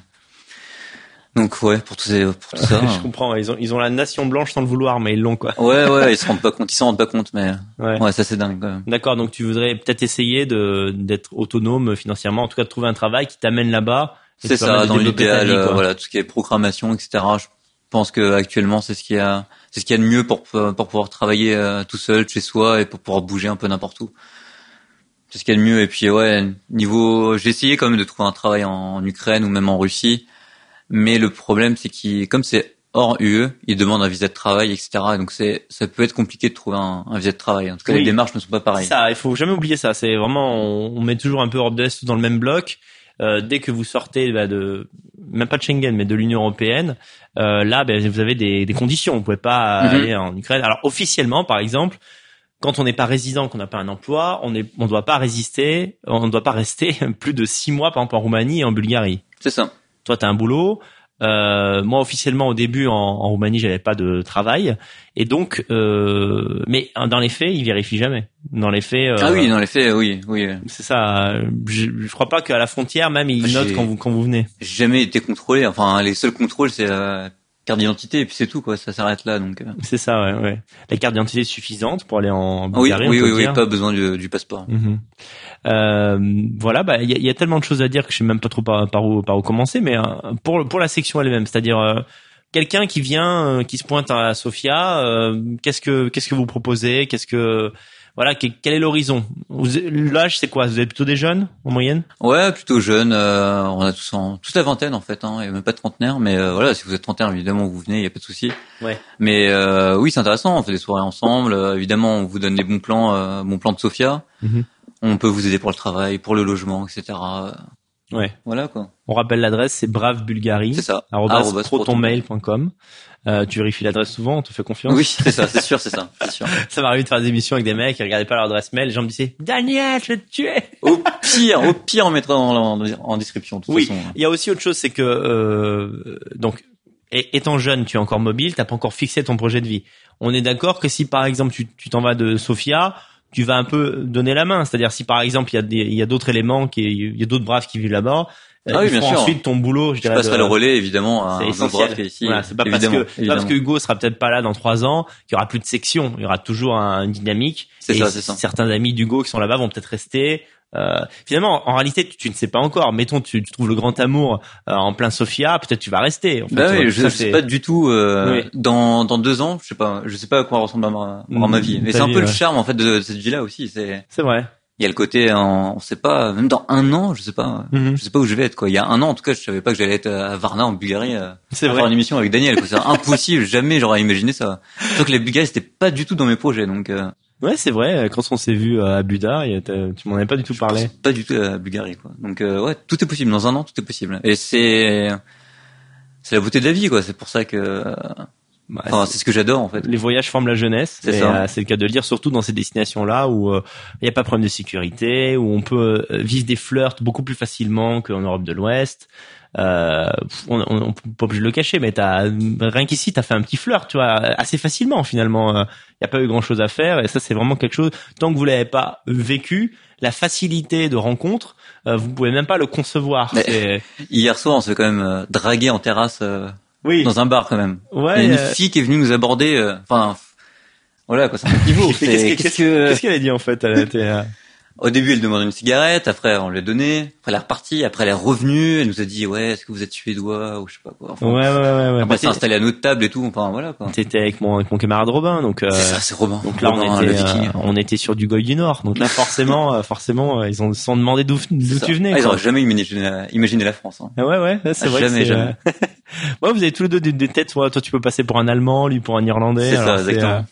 donc ouais pour tout, pour tout ça. Je comprends. Ils ont ils ont la nation blanche sans le vouloir, mais ils l'ont quoi. Ouais ouais, ils se rendent pas compte, ils s'en rendent pas compte, mais Ouais. ouais ça c'est dingue quand même. D'accord, donc tu voudrais peut-être essayer de d'être autonome financièrement, en tout cas de trouver un travail qui t'amène là-bas. C'est ça, dans l'idéal, euh, voilà, tout ce qui est programmation, etc. Je pense que actuellement c'est ce qu'il y a, c'est ce qu'il y a de mieux pour pour pouvoir travailler euh, tout seul chez soi et pour pouvoir bouger un peu n'importe où. C'est ce qu'il y a de mieux. Et puis ouais, niveau, j'ai essayé quand même de trouver un travail en, en Ukraine ou même en Russie, mais le problème c'est qu'il, comme c'est hors UE, ils demandent un visa de travail, etc. Donc c'est, ça peut être compliqué de trouver un, un visa de travail. En tout cas, Oui. les démarches ne sont pas pareilles. ça, il faut jamais oublier ça. C'est vraiment, on, on met toujours un peu Europe de l'Est dans le même bloc. Euh, dès que vous sortez bah, de, même pas de Schengen, mais de l'Union européenne, euh, là, ben, vous avez des, des conditions. Vous pouvez pas Mhm. aller en Ukraine. Alors officiellement, par exemple, quand on n'est pas résident, qu'on n'a pas un emploi, on ne on doit pas résister, on ne doit pas rester plus de six mois, par exemple en Roumanie et en Bulgarie. C'est ça. Toi tu as un boulot. Euh, moi officiellement au début en, en Roumanie j'avais pas de travail. Et donc euh, mais dans les faits ils vérifient jamais. Dans les faits euh, Ah oui, dans les faits, oui, oui. c'est ça. Euh, je, je crois pas qu'à la frontière même ils notent quand vous quand vous venez. J'ai jamais été contrôlé. Enfin, les seuls contrôles, c'est la carte d'identité et puis c'est tout, quoi. Ça s'arrête là, donc. euh. c'est ça ouais, ouais la carte d'identité suffisante pour aller en Ah Oui, Bulgarie oui, oui, oui, dire. pas besoin du, du passeport. Mhm. Euh, voilà, bah il y y a tellement de choses à dire que je sais même pas trop par, par où par où commencer, mais euh, pour pour la section elle-même, c'est-à-dire euh, quelqu'un qui vient, euh, qui se pointe à Sofia, euh, qu'est-ce que qu'est-ce que vous proposez, qu'est-ce que voilà, que- quel est l'horizon? L'âge c'est quoi? Vous êtes plutôt des jeunes en moyenne? Ouais, plutôt jeune. euh, on a tous en, toute la vingtaine en fait. Hein, et même pas de trentenaire, mais euh, voilà, si vous êtes trentenaire, évidemment, vous venez, il y a pas de souci. Ouais. Mais euh, oui, c'est intéressant. On fait des soirées ensemble. euh, évidemment, on vous donne des bons plans, euh, bons plans de Sofia. Mhm. On peut vous aider pour le travail, pour le logement, etc. Ouais. Voilà quoi. On rappelle l'adresse, c'est Brave Bulgarie. C'est ça. protonmail.com. Euh, tu vérifies l'adresse souvent, on te fait confiance. Oui, c'est ça, c'est sûr, c'est ça, c'est sûr. Ça m'arrive de faire des émissions avec des mecs qui regardaient pas leur adresse mail, les gens me disaient Daniel, je vais te tuer. Au pire, au pire, on mettra en, en, en description. De toute Oui. façon. Il y a aussi autre chose, c'est que euh, donc étant jeune, tu es encore mobile, t'as pas encore fixé ton projet de vie. On est d'accord que si par exemple tu tu t'en vas de Sofia, tu vas un peu donner la main. C'est-à-dire si par exemple il y a des il y a d'autres éléments qui il y a d'autres braves qui vivent là-bas, euh, Ah oui, bien sûr. ensuite ton boulot. Je Je passerai de- le relais évidemment à c'est un autre essentiel. brave qui est ici. Voilà, c'est pas parce que pas parce que Hugo sera peut-être pas là dans trois ans qu'il y aura plus de section. Il y aura toujours un, une dynamique. C'est ça, c'est ça. Certains amis d'Hugo qui sont là-bas vont peut-être rester. Euh, finalement, en réalité, tu, tu ne sais pas encore. Mettons, tu, tu trouves le grand amour euh, en plein Sofia, peut-être tu vas rester. En fait, Bah vois, oui, je, ça, je sais pas du tout. Euh, Oui. Dans dans deux ans, je sais pas, je sais pas à quoi ressemble ma, ma, Mm, ma vie. Mais c'est un vie, peu le charme en fait de, cette vie-là aussi. C'est C'est vrai. il y a le côté, en, on sait pas, même dans un an, je sais pas, Mhm. je sais pas où je vais être quoi. Il y a un an en tout cas, je savais pas que j'allais être à Varna en Bulgarie. euh, C'est à vrai. faire une émission avec Daniel. C'est impossible, jamais j'aurais imaginé ça. Surtout que la Bulgarie c'était pas du tout dans mes projets, donc euh, Ouais, c'est vrai. Quand on s'est vu à y a- t'as- tu m'en avais pas du tout parlé. pas du tout à Bulgarie quoi. Donc euh, ouais, tout est possible. Dans un an, tout est possible. Et c'est c'est la beauté de la vie quoi. C'est pour ça que, euh, Bah, enfin, c'est ce que j'adore en fait. les voyages forment la jeunesse. C'est euh, C'est le cas de le dire, surtout dans ces destinations-là où euh, il n'y a pas de problème de sécurité, où on peut euh, vivre des flirts beaucoup plus facilement qu'en Europe de l'Ouest. Euh, on, on, on peut pas obligé de le cacher, mais t'as rien qu'ici, t'as fait un petit flirt, tu vois, assez facilement finalement. Il n'y a pas eu grand-chose à faire, et ça c'est vraiment quelque chose. Tant que vous l'avez pas vécu, la facilité de rencontre, vous pouvez même pas le concevoir. Hier soir, on s'est quand même dragué en terrasse Oui. dans un bar quand même. Ouais. Il y a une euh, fille qui est venue nous aborder. euh, Enfin, voilà quoi, c'est un niveau. qu'est-ce qu'elle a dit en fait Elle était, euh, au début, elle demandait une cigarette, après on lui a donné, après elle est repartie, après elle est revenue, elle nous a dit ouais, est-ce que vous êtes suédois ou je sais pas quoi. Enfin, Ouais, ouais, ouais. ouais. Après Bah, installée à notre table et tout, enfin voilà quoi. T'étais avec mon, avec mon camarade Robin, donc. euh, C'est ça, c'est Robin. Donc là, Robin, on était, euh, on était sur du Goy du Nord. Donc là, forcément, euh, forcément, euh, ils ont sont demandé d'où tu venais. Ah, ils auraient jamais imaginé, imaginé la France. Hein. Ah ouais, ouais, c'est Ah, vrai. jamais, jamais. ouais, vous avez tous les deux des, des têtes. Toi, toi, tu peux passer pour un Allemand, lui pour un Irlandais. C'est ça, exactement.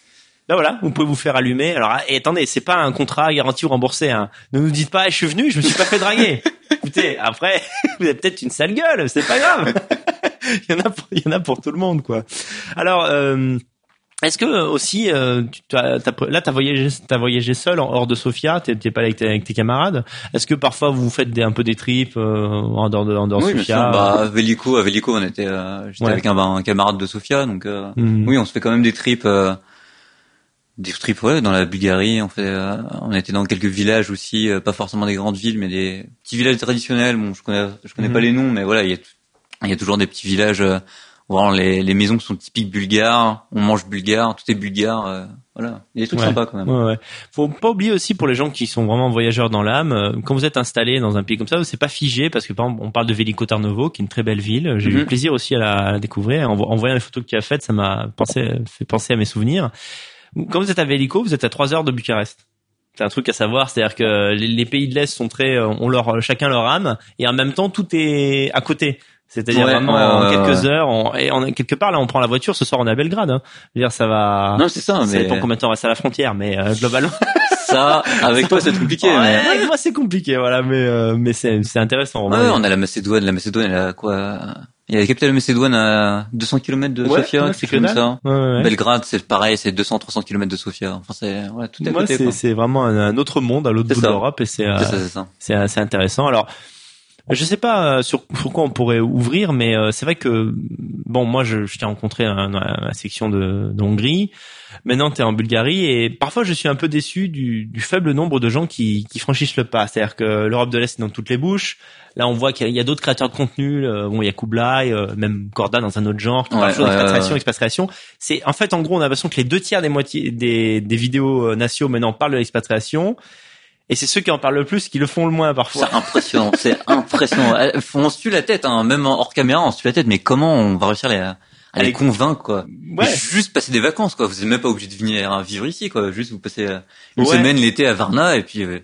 Là voilà, vous pouvez vous faire allumer. Alors et attendez, c'est pas un contrat garanti ou remboursé. Hein. Ne nous dites pas, Eh, je suis venu, je me suis pas fait draguer. Écoutez, après, vous avez peut-être une sale gueule, c'est pas grave. il y en a, pour, il y en a pour tout le monde, quoi. Alors, euh, est-ce que euh, aussi, euh, tu, t'as, t'as- là, t'as voyagé, t'as voyagé seul en hors de Sofia, t'es, pas avec tes, avec tes camarades. Est-ce que parfois vous faites des, un peu des trips euh, en dehors de, en dehors de Oui, bien Sofia sûr. Bah, à Vélico, à Vélico, on était, euh, j'étais Ouais. avec un, un camarade de Sofia, donc euh, Mhm. oui, on se fait quand même des trips, euh, des trips ouais, dans la Bulgarie. On fait, euh, on était dans quelques villages aussi, euh, pas forcément des grandes villes, mais des petits villages traditionnels. Bon, je connais, je connais Mhm. pas les noms, mais voilà, il y a, il y a toujours des petits villages. Euh, les, les maisons sont typiques bulgares. On mange bulgare, tout est bulgare. euh, voilà, il y a des trucs Ouais. sympas quand même. Ouais, ouais. Faut pas oublier aussi pour les gens qui sont vraiment voyageurs dans l'âme, euh, quand vous êtes installé dans un pays comme ça, c'est pas figé parce que par exemple, on parle de Veliko Tarnovo, qui est une très belle ville. J'ai eu Mhm. plaisir aussi à la, à la découvrir. En voyant les photos que tu as faites, ça m'a pensé, fait penser à mes souvenirs. Quand vous êtes à Veliko, vous êtes à trois heures de Bucarest. C'est un truc à savoir, c'est-à-dire que les, les pays de l'Est sont très, euh, ont leur, chacun leur âme, et en même temps tout est à côté. C'est-à-dire Ouais, vraiment en quelques heures, on, et on, quelque part là, on prend la voiture, ce soir on est à Belgrade. Hein. Je veux dire, ça va. Non, c'est ça, Ça mais dépend combien de temps on reste à la frontière, mais euh, globalement. ça, avec toi, c'est compliqué. Ouais, mais... avec moi c'est compliqué, voilà, mais euh, mais c'est c'est intéressant. Ouais, on a la Macédoine. La Macédoine, elle a quoi Il y a la capitale de Macédoine à 200 km de Ouais, Sofia. c'est comme ça. Ouais, ouais, ouais. Belgrade, c'est pareil, c'est 200-300 km de Sofia. Enfin, c'est ouais, tout à Moi, côté. c'est vraiment un, autre monde à l'autre bout de l'Europe et c'est euh, C'est assez intéressant. Alors, je sais pas euh, sur, sur quoi on pourrait ouvrir, mais euh, c'est vrai que bon, moi, je, je t'ai rencontré dans la section de, de Hongrie. Maintenant, tu es en Bulgarie et parfois, je suis un peu déçu du, du faible nombre de gens qui, qui franchissent le pas. C'est-à-dire que l'Europe de l'Est est dans toutes les bouches. Là, on voit qu'il y a- d'autres créateurs de contenu. euh, bon, il y a Kublai, euh, même Corda dans un autre genre, qui Ouais, parle d'expatriation. C'est en fait, en gros, on a l'impression que les deux tiers des moitiés des, des vidéos euh, nationaux maintenant parlent de l'expatriation. Et c'est ceux qui en parlent le plus qui le font le moins parfois. C'est impressionnant, c'est impressionnant. Euh, On se tue la tête, hein, même hors caméra, on se tue la tête. Mais comment on va réussir les, à les Allez. convaincre, quoi Ouais. Juste passer des vacances, quoi. Vous êtes même pas obligé de venir hein, vivre ici, quoi. Juste vous passez euh, une Ouais. semaine l'été à Varna et puis euh,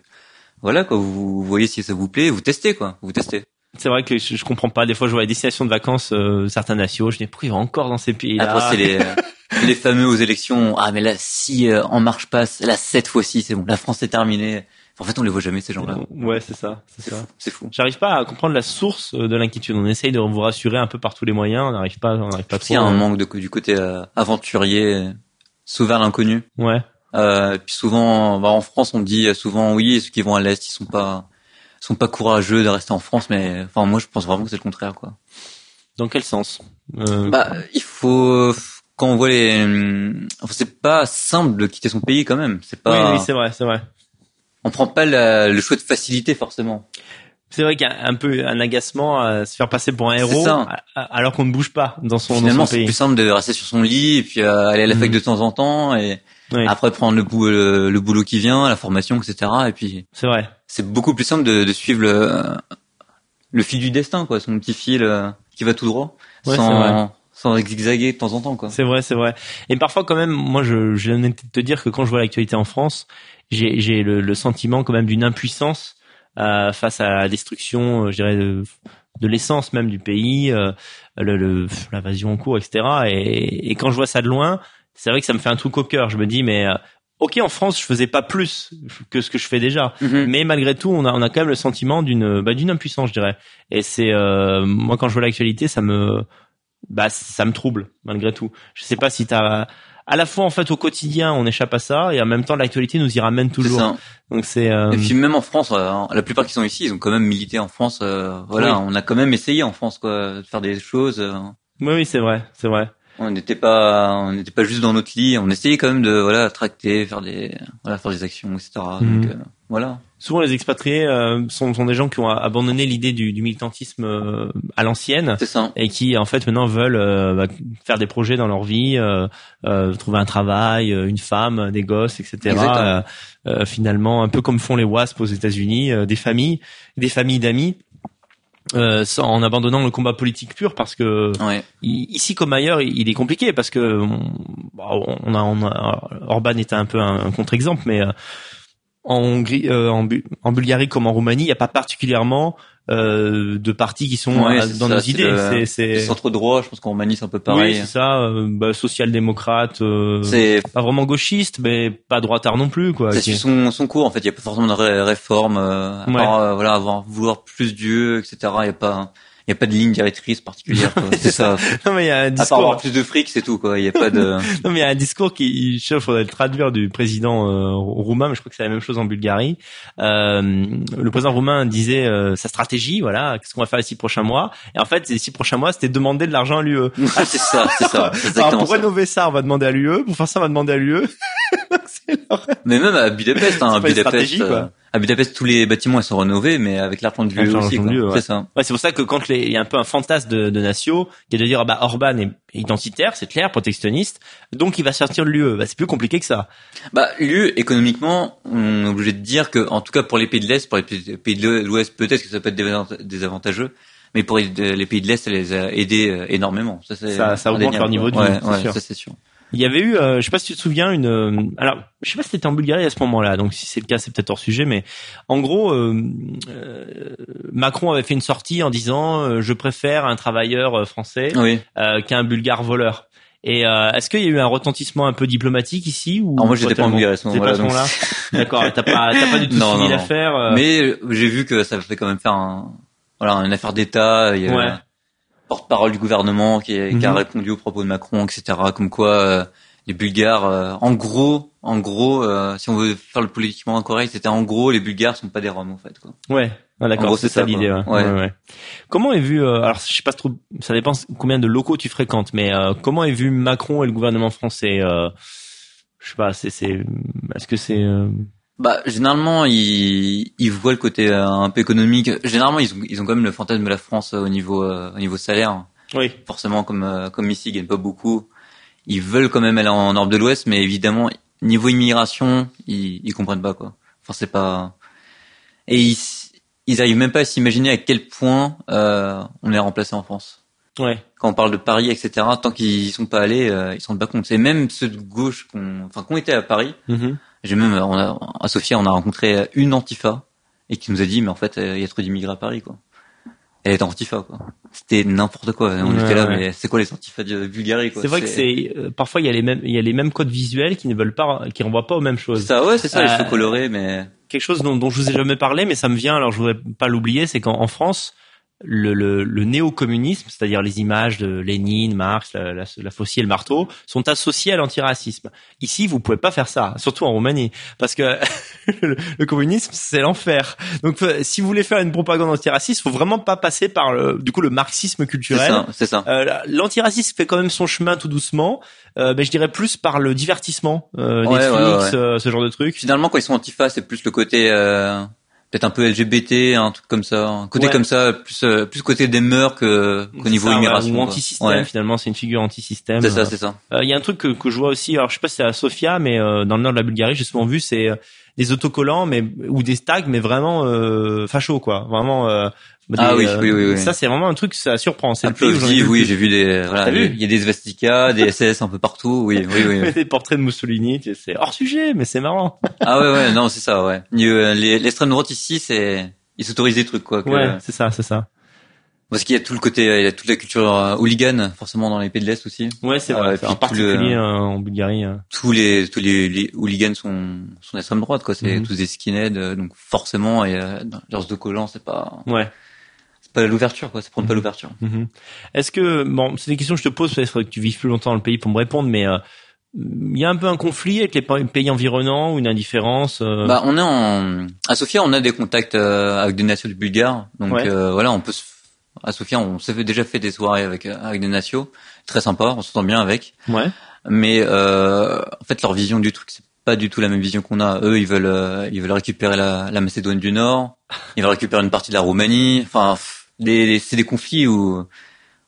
voilà, quoi. Vous, voyez si ça vous plaît, vous testez, quoi. Vous testez. C'est vrai que je, je comprends pas. Des fois, je vois les destinations de vacances, euh, certains nationaux, je dis pourquoi encore dans ces pays-là Après, c'est les, euh, les fameux aux élections. Ah, mais là, si euh, En Marche passe, là, cette fois-ci, c'est bon. La France est terminée. En fait, on les voit jamais, ces gens-là. Ouais, c'est ça, c'est ça. C'est fou. J'arrive pas à comprendre la source euh, de l'inquiétude. On essaye de vous rassurer un peu par tous les moyens. On n'arrive pas, on n'arrive pas. Il y a un manque de, du côté euh, aventurier, s'ouvrir à l'inconnu. Ouais. Euh, puis souvent, bah, en France, on dit euh, souvent, oui, ceux qui vont à l'Est, ils sont pas sont pas courageux de rester en France, mais enfin, moi, je pense vraiment que c'est le contraire, quoi. Dans quel sens? Euh, Bah, il faut quand on voit les, enfin, c'est pas simple de quitter son pays quand même. C'est Oui, pas, oui, c'est vrai, c'est vrai. On prend pas la- le choix de facilité forcément. C'est vrai qu'il y a un peu un agacement à se faire passer pour un héros, alors qu'on ne bouge pas dans son, dans Finalement, c'est plus simple de rester sur son lit et puis euh, aller à la fac Mhm. de temps en temps et Oui, après prendre le, bou- le, le boulot qui vient, la formation, etc. Et puis c'est vrai. c'est beaucoup plus simple de, de suivre le, le fil du destin, quoi, son petit fil euh, qui va tout droit, Ouais, sans, sans zigzaguer de temps en temps, quoi. C'est vrai, c'est vrai. Et parfois, quand même, moi, je, j'ai l'honnêteté de te dire que quand je vois l'actualité en France, j'ai, j'ai le, le sentiment quand même d'une impuissance euh, face à la destruction, euh, je dirais, de, de l'essence même du pays, euh, le, le- l'invasion en cours, etc. Et, et quand je vois ça de loin, c'est vrai que ça me fait un truc au cœur. Je me dis, mais euh, ok, en France, je faisais pas plus que ce que je fais déjà. Mhm. Mais malgré tout, on a, on a quand même le sentiment d'une bah, d'une impuissance, je dirais. Et c'est euh, moi quand je vois l'actualité, ça me bah ça me trouble malgré tout. Je sais pas si t'as à la fois en fait au quotidien on échappe à ça et en même temps l'actualité nous y ramène toujours. ça. Donc c'est euh, Et puis même en France, euh, la plupart qui sont ici, ils ont quand même milité en France. euh, voilà, Oui. on a quand même essayé en France, quoi, de faire des choses. euh. oui oui c'est vrai c'est vrai. On n'était pas, on n'était pas juste dans notre lit. On essayait quand même de voilà tracter, faire des, voilà, faire des actions, etc. Donc voilà. Souvent, les expatriés euh, sont, sont des gens qui ont abandonné l'idée du, du militantisme euh, à l'ancienne et qui en fait maintenant veulent euh, bah, faire des projets dans leur vie, euh, euh, trouver un travail, euh, une femme, des gosses, etc. Finalement, un peu comme font les WASP aux États-Unis, euh, des familles, des familles d'amis. Euh, sans- en abandonnant le combat politique pur parce que Ouais. ici comme ailleurs il est compliqué parce que on, bah, on a, on a Orban était un peu un, un contre-exemple mais euh, en Hongrie, euh, en, Bu- en Bulgarie comme en Roumanie il n'y a pas particulièrement euh, de partis qui sont Ouais, euh, c'est dans ça, nos c'est idées le- c'est c'est centre droit, je pense qu'en Roumanie c'est un peu oui pareil. c'est ça euh, bah, social-démocrate euh, c'est pas vraiment gauchiste mais pas droitard non plus quoi ça qui- son, son cours en fait. Il y a pas forcément de ré- réforme, euh, à Ouais. part euh, voilà avoir vouloir plus Dieu, etc. Il y a pas, il y a pas de ligne directrice particulière. c'est ça. non mais il y a un À part discours avoir plus de fric, c'est tout quoi. Il y a pas de. Non, mais il y a un discours qui, je sais, faudrait le traduire du président euh, roumain, mais je crois que c'est la même chose en Bulgarie. Euh, le président roumain disait euh, sa stratégie, voilà, qu'est-ce qu'on va faire les six prochains mois. Et en fait, les six prochains mois, c'était demander de l'argent à l'UE. Ah, c'est ça, c'est ça. Alors pour ça. rénover ça, on va demander à l'UE. Pour faire ça, on va demander à l'UE. Mais même à Budapest, hein, Budapest, stratégie, quoi. À Budapest, tous les bâtiments ils sont rénovés, mais avec l'argent lieu l'argent aussi. ouais. C'est ça. Ouais, c'est pour ça que quand les- il y a un peu un fantasme de, de Natio, qui est de dire ah bah Orban est identitaire, c'est clair, protectionniste, donc il va sortir de l'UE. Bah, c'est plus compliqué que ça. Bah, l'UE, économiquement, on est obligé de dire que, en tout cas pour les pays de l'Est, pour les pays de l'Ouest, peut-être que ça peut être désavant- désavantageux, mais pour les pays de l'Est, ça les a aidés euh, énormément. Ça, c'est Ça- ça augmente leur niveau de vie, Ouais, c'est ouais, sûr. ça c'est sûr. Il y avait eu, euh, je sais pas si tu te souviens, une. euh, alors, je sais pas si c'était en Bulgarie à ce moment-là, donc si c'est le cas, c'est peut-être hors sujet, mais en gros, euh, euh, Macron avait fait une sortie en disant euh, je préfère un travailleur français Oui. euh, qu'un bulgare voleur. Et euh, est-ce qu'il y a eu un retentissement un peu diplomatique ici ou Alors moi, j'étais pas en Bulgarie à ce moment-là, moment-là D'accord, t'as pas, t'as pas du tout Non, suivi non, non. l'affaire. euh, Mais j'ai vu que ça fait quand même faire un, voilà, une affaire d'État. Il y a Ouais. Porte-parole du gouvernement qui, est- qui a Mhm. répondu aux propos de Macron, etc. Comme quoi euh, les Bulgares, euh, en gros, en gros, euh, si on veut faire le politiquement incorrect, c'était en gros les Bulgares sont pas des Roms en fait. Quoi. Ouais. Ah, d'accord, c'est ça ça, l'idée. Ouais. Ouais, ouais. Comment est vu euh, Alors, je sais pas trop. Ça dépend combien de locaux tu fréquentes, mais euh, comment est vu Macron et le gouvernement français euh, Je sais pas. C'est, c'est. Est-ce que c'est euh, Bah généralement ils, ils voient le côté euh, un peu économique. Généralement ils ont ils ont quand même le fantasme de la France euh, au niveau euh, au niveau salaire. Oui. Forcément comme euh, comme ici ils gagnent pas beaucoup. Ils veulent quand même aller en Europe de l'Ouest, mais évidemment niveau immigration ils ils comprennent pas quoi. Enfin c'est pas et ils ils arrivent même pas à s'imaginer à quel point euh, on est remplacé en France. Ouais. Quand on parle de Paris, etc., tant qu'ils sont pas allés, euh, ils se rendent pas compte. C'est même ceux de gauche qu'on, enfin, qu'on était à Paris, Mhm. J'ai même, on a, à Sofia, on a rencontré une Antifa et qui nous a dit, mais en fait, il y a trop d'immigrés à Paris, quoi. Elle était Antifa, quoi. C'était n'importe quoi. On Ouais, était là, ouais. mais c'est quoi les Antifas de Bulgarie, quoi? C'est vrai que c'est euh, parfois il y a les mêmes il y a les mêmes codes visuels qui ne veulent pas qui renvoient pas aux mêmes C'est choses. ça, ouais, c'est ça, les Euh, cheveux colorés, mais Quelque chose dont, dont je vous ai jamais parlé, mais ça me vient. Alors je voudrais pas l'oublier, c'est qu'en en France, le, le, le néo-communisme, c'est-à-dire les images de Lénine, Marx, la, la, la faucille et le marteau, sont associées à l'antiracisme. Ici, vous pouvez pas faire ça, surtout en Roumanie, parce que le, le communisme, c'est l'enfer. Donc, euh, si vous voulez faire une propagande antiraciste, faut vraiment pas passer par le, du coup, le marxisme culturel. ça, c'est ça. Euh, L'antiracisme fait quand même son chemin tout doucement, euh, mais je dirais plus par le divertissement, euh, Ouais, Netflix, ouais, ouais. euh, ce genre de trucs. Finalement, quand ils sont Antifa, c'est plus le côté, euh, peut-être un peu LGBT, un truc comme ça, un côté Ouais. comme ça, plus, euh, plus côté des mœurs que, qu'au niveau Ça, ouais, immigration. ou quoi. anti-système Ouais. finalement, c'est une figure anti-système. C'est ça, c'est ça. Euh, Il y a un truc que, que je vois aussi, alors je sais pas si c'est à Sofia, mais euh, dans le nord de la Bulgarie, j'ai souvent vu, c'est euh, des autocollants, mais ou des tags, mais vraiment euh, facho quoi, vraiment. euh, des, Ah oui, euh, oui, oui, oui. Ça c'est vraiment un truc, ça surprend. C'est Un le peu le oui, j'ai vu des, voilà, il y a des Svastika, des SS un peu partout, oui, oui, oui. des portraits de Mussolini, c'est hors sujet, mais c'est marrant. Ah ouais, ouais, non, c'est ça, ouais. Euh, L'extrême droite ici, c'est, ils s'autorisent des trucs, quoi. Que, Ouais, c'est ça, c'est ça. Parce qu'il y a tout le côté, il y a toute la culture euh, hooligan, forcément, dans les pays de l'Est aussi. Ouais, c'est Euh, vrai. puis en particulier le- euh, en Bulgarie. euh. Tous les, tous les, les hooligans sont, sont d'extrême droite, quoi. C'est Mhm. tous des skinheads, euh, donc forcément, et, euh, leurs collants, c'est pas, Ouais. c'est pas l'ouverture, quoi. C'est prendre pas l'ouverture. Mhm. Est-ce que bon, c'est des questions que je te pose parce que tu vis plus longtemps dans le pays pour me répondre, mais euh, il y a un peu un conflit avec les pa- pays environnants ou une indifférence. euh, Bah, on est en, à Sofia, on a des contacts euh, avec des nations bulgares, donc Ouais. euh, voilà, on peut se, à Sofia, on s'est déjà fait des soirées avec euh, avec des nations, très sympa, on s'entend bien avec. Ouais. Mais euh, en fait, leur vision du truc, c'est pas du tout la même vision qu'on a. Eux, ils veulent euh, ils veulent récupérer la, la Macédoine du Nord, ils veulent récupérer une partie de la Roumanie. Enfin, c'est des conflits où